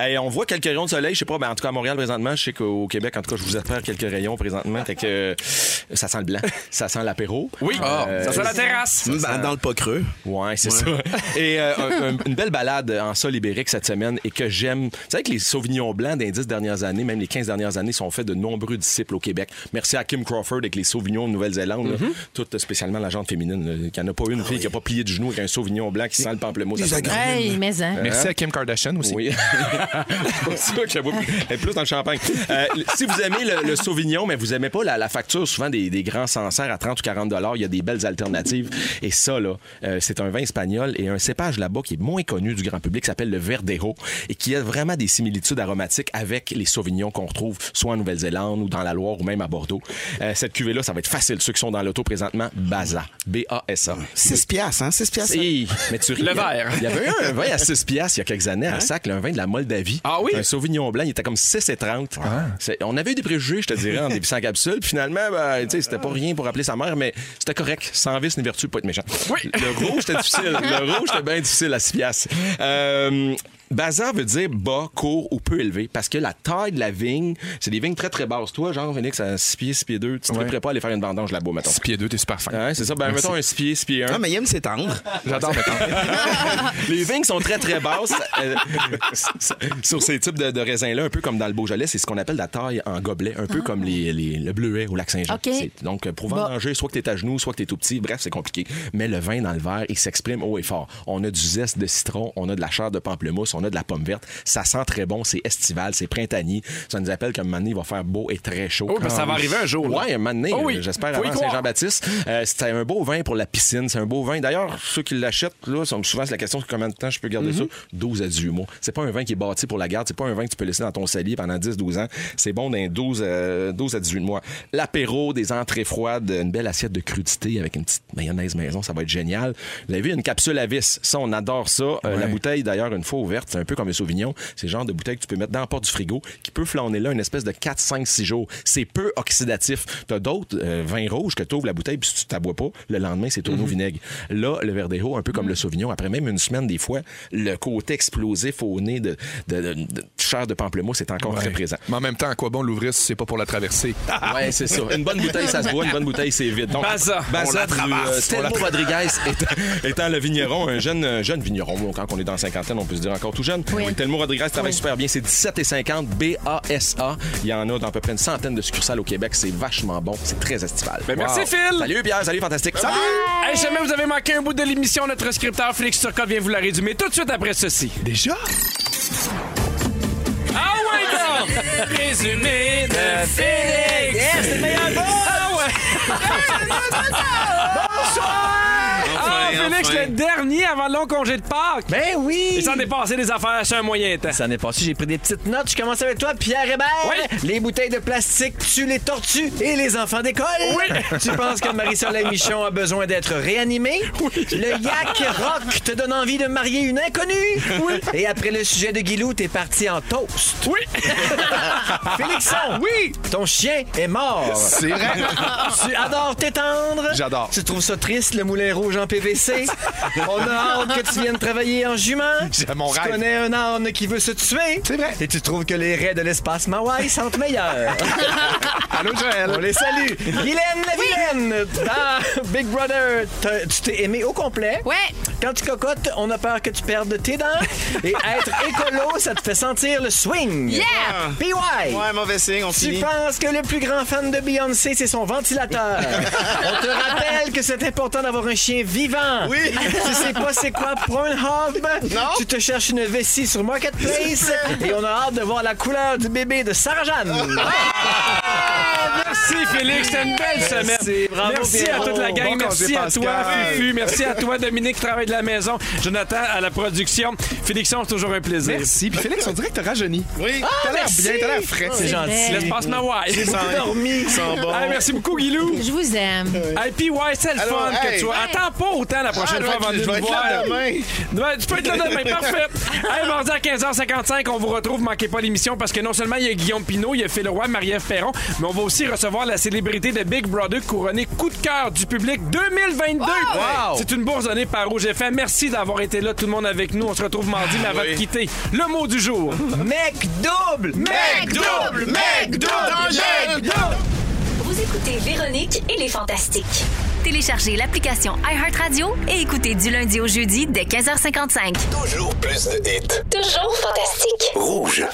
Et on voit quelques rayons de soleil. Je sais pas, ben, en tout cas à Montréal présentement, je sais qu'au Québec, en tout cas, je vous ai fait quelques rayons présentement. Fait que euh, ça sent le blanc, *laughs* ça sent l'apéro. Oui, Euh, ça sent la terrasse. Ben, dans le pas creux. Ouais, c'est ça. Et euh, un- un- une belle balade en sol ibérique cette semaine et que j'aime. Vous savez que les sauvignons blancs des 10 dernières années, même les 15 dernières années, sont faits de nombreux disciples au Québec. Merci à Kim Crawford avec les sauvignons de Nouvelle-Zélande. là. Mm-hmm. Toutes spécialement la jante féminine. là. Il n'y en a pas une fille qui n'a pas plié du genou avec un sauvignon blanc qui sent le pamplemousse. Hey, mais hein. Merci à Kim Kardashian aussi. oui. c'est *laughs* pour ça que elle est plus dans le champagne. Euh, si vous aimez le, le Sauvignon, mais vous aimez pas la, la facture souvent des, des grands Sancerre à 30 ou 40 dollars, il y a des belles alternatives. Et ça, là, euh, c'est un vin espagnol et un cépage là-bas qui est moins connu du grand public, qui s'appelle le Verdejo et qui a vraiment des similitudes aromatiques avec les Sauvignons qu'on retrouve soit en Nouvelle-Zélande ou dans la Loire ou même à Bordeaux. Euh, cette cuvée-là, ça va être facile. Ceux qui sont dans l'auto présentement, Baza. B-A-S-A. 6 piastres, hein? 6 piastres. Hey, mais tu ris, Le hein? verre. Il y avait eu un vin à 6 piastres il y a quelques années à Sac, là, un vin de la Moldavie. Ah oui? Un Sauvignon blanc, il était comme 6,30. C'est- On avait eu des préjugés, je te dirais, en débissant la capsule. Puis finalement, ben, tu sais, c'était pas rien pour appeler sa mère, mais c'était correct. Sans vice ni vertu, pas être méchant. Oui. Le rouge, c'était difficile. Le rouge, c'était bien difficile à 6 piastres. Euh, Bazar veut dire bas, court ou peu élevé parce que la taille de la vigne, c'est des vignes très très basses. Toi, genre, Phoenix, à 6 pieds, 6 pieds 2, tu ne Ouais. triperais pas à aller faire une vendange là-bas, mettons. 6 pieds 2, t'es super fin. Ouais, c'est ça. Ben, mettons un 6 pieds, 6 pieds 1. Ah, mais il aime s'étendre. *laughs* J'adore. *laughs* Les *laughs* vignes sont très, très basses euh, sur ces types de, de raisins-là, un peu comme dans le Beaujolais. C'est ce qu'on appelle la taille en gobelet, un peu comme les, les- le bleuet au lac Saint-Jean. Donc, pour vendanger, soit que t'es à genoux, soit que t'es tout petit. Bref, c'est compliqué. Mais le vin dans le verre, il s'exprime haut et fort. On a du zeste de citron, on a de la chair de pamplemousse, on a de la pomme verte. Ça sent très bon, c'est estival, c'est printanier. Ça nous appelle qu'un moment donné, il va faire beau et très chaud. Oh, ben, ça va arriver un jour. là. Ouais, un moment donné, Oh oui. j'espère avant. Saint-Jean-Baptiste. Euh, c'est un beau vin pour la piscine. C'est un beau vin. D'ailleurs, ceux qui l'achètent, là, sont- souvent, c'est la question combien de temps je peux garder Mm-hmm. ça? 12 à 18 mois. C'est pas un vin qui est bâti pour la garde. C'est pas un vin que tu peux laisser dans ton salier pendant 10-12 ans. C'est bon d'un 12, euh, 12 à 18 mois. L'apéro, des entrées froides, une belle assiette de crudité avec une petite mayonnaise maison, ça va être génial. Vous avez vu une capsule à vis. Ça, on adore ça. Euh, La bouteille, d'ailleurs, une fois ouverte, c'est un peu comme un sauvignon. C'est le genre de bouteille que tu peux mettre dans la porte du frigo qui peut flâner là une espèce de 4, 5, 6 jours. C'est peu oxydatif. T'as d'autres euh, vins rouges que tu ouvres la bouteille puis si tu t'aboies pas, le lendemain, c'est tourné au vinaigre. Là, le Verdejo, un peu comme le Sauvignon, après même une semaine, des fois, le côté explosif au nez de, de, de- de chair de pamplemousse est encore très présent. Mais en même temps, à quoi bon l'ouvrir si c'est pas pour la traverser? *laughs* Ouais, c'est ça. Une bonne bouteille, ça se boit. Une bonne bouteille, c'est vide. Donc, Baza. Baza On la du, euh, Telmo Rodriguez *laughs* étant, étant le vigneron, un jeune, jeune vigneron. Quand on est dans la cinquantaine, on peut se dire encore tout jeune. Oui. Telmo Rodriguez travaille super bien. C'est 17 et 50 B-A-S-A. Il y en a dans à peu près une centaine de succursales au Québec. C'est vachement bon. C'est très estival. Ben, merci. Phil. Salut, Pierre. Salut, fantastique. Salut. Hey, jamais vous avez manqué un bout de l'émission, notre scripteur Félix Turcotte vient vous la résumer tout de suite après ceci. Déjà? Ah ouais, donc! Résumé de Félix! Yes, c'est le meilleur Ah ouais! *laughs* Bonsoir! Félix, enfin. le dernier avant le long congé de Pâques! Ben oui! Il s'en est passé des affaires sur un moyen temps. Ça n'est pas si j'ai pris des petites notes. Je commence avec toi, Pierre Hébert. Oui. Les bouteilles de plastique tuent les tortues et les enfants d'école. Oui. *laughs* Tu penses que Marie-Soleil Michon a besoin d'être réanimée? Le yak rock te donne envie de marier une inconnue? Oui. Et après le sujet de Guilou, t'es parti en toast. Oui! *laughs* Félixon! Oui! Ton chien est mort. C'est vrai. Tu adores t'étendre? J'adore. Tu trouves ça triste, le moulin rouge en PVC? On a hâte que tu viennes travailler en jument? *laughs* C'est mon tu rêve. connais un âne qui veut se tuer? C'est vrai. Et tu trouves que les raies de l'espace Mawai sentent meilleurs? *laughs* Allô, Joël. On les salue. Guylaine la vilaine, dans Big Brother, tu t'es aimé au complet. Ouais. Quand tu cocottes, on a peur que tu perdes tes dents. *laughs* Et être écolo, ça te fait sentir le swing. Yeah! PY! Ouais, mauvais signe, on Tu finit. penses que le plus grand fan de Beyoncé, c'est son ventilateur. On te rappelle que c'est important d'avoir un chien vivant. Oui. *laughs* Tu sais pas c'est quoi Pornhub? Non. Tu te cherches une vessie sur Marketplace et on a hâte de voir la couleur du bébé de Sarah-Jeanne. Merci Félix, c'était une belle semaine. Merci, bravo, Merci à toute la gang, Bon merci à Pascal. toi Fufu, merci à toi Dominique qui travaille de la maison, Jonathan à la production. Félixon, c'est toujours un plaisir. Merci. Puis Félix, on dirait que t'as rajeuni. Oui. T'as l'air merci. bien, t'as l'air frais. C'est gentil. L'espace Mawai. dormi. Ils sont bons. Hey, merci beaucoup Guilou. Je vous aime. Hey, puis ouais, c'est le fun que tu vois. Attends pas autant la prochaine Ah, fois avant de nous voir. là demain. Tu peux être là demain, *laughs* parfait. Hey, mardi à 15h55, on vous retrouve, manquez pas l'émission parce que non seulement il y a Guillaume Pinot, il y a Phil Roy, Marie-Ève Perron, mais on va aussi recevoir la célébrité de Big Brother couronné coup de cœur du public 2022. Wow! C'est une bourse donnée par Rouge FM. Merci d'avoir été là, tout le monde avec nous. On se retrouve mardi, mais avant de quitter, le mot du jour. *laughs* Mec double! Mec double! Mec double! Vous écoutez Véronique et les Fantastiques. Téléchargez l'application iHeartRadio et écoutez du lundi au jeudi dès 15h55. Toujours plus de hits. Toujours fantastique. Rouge.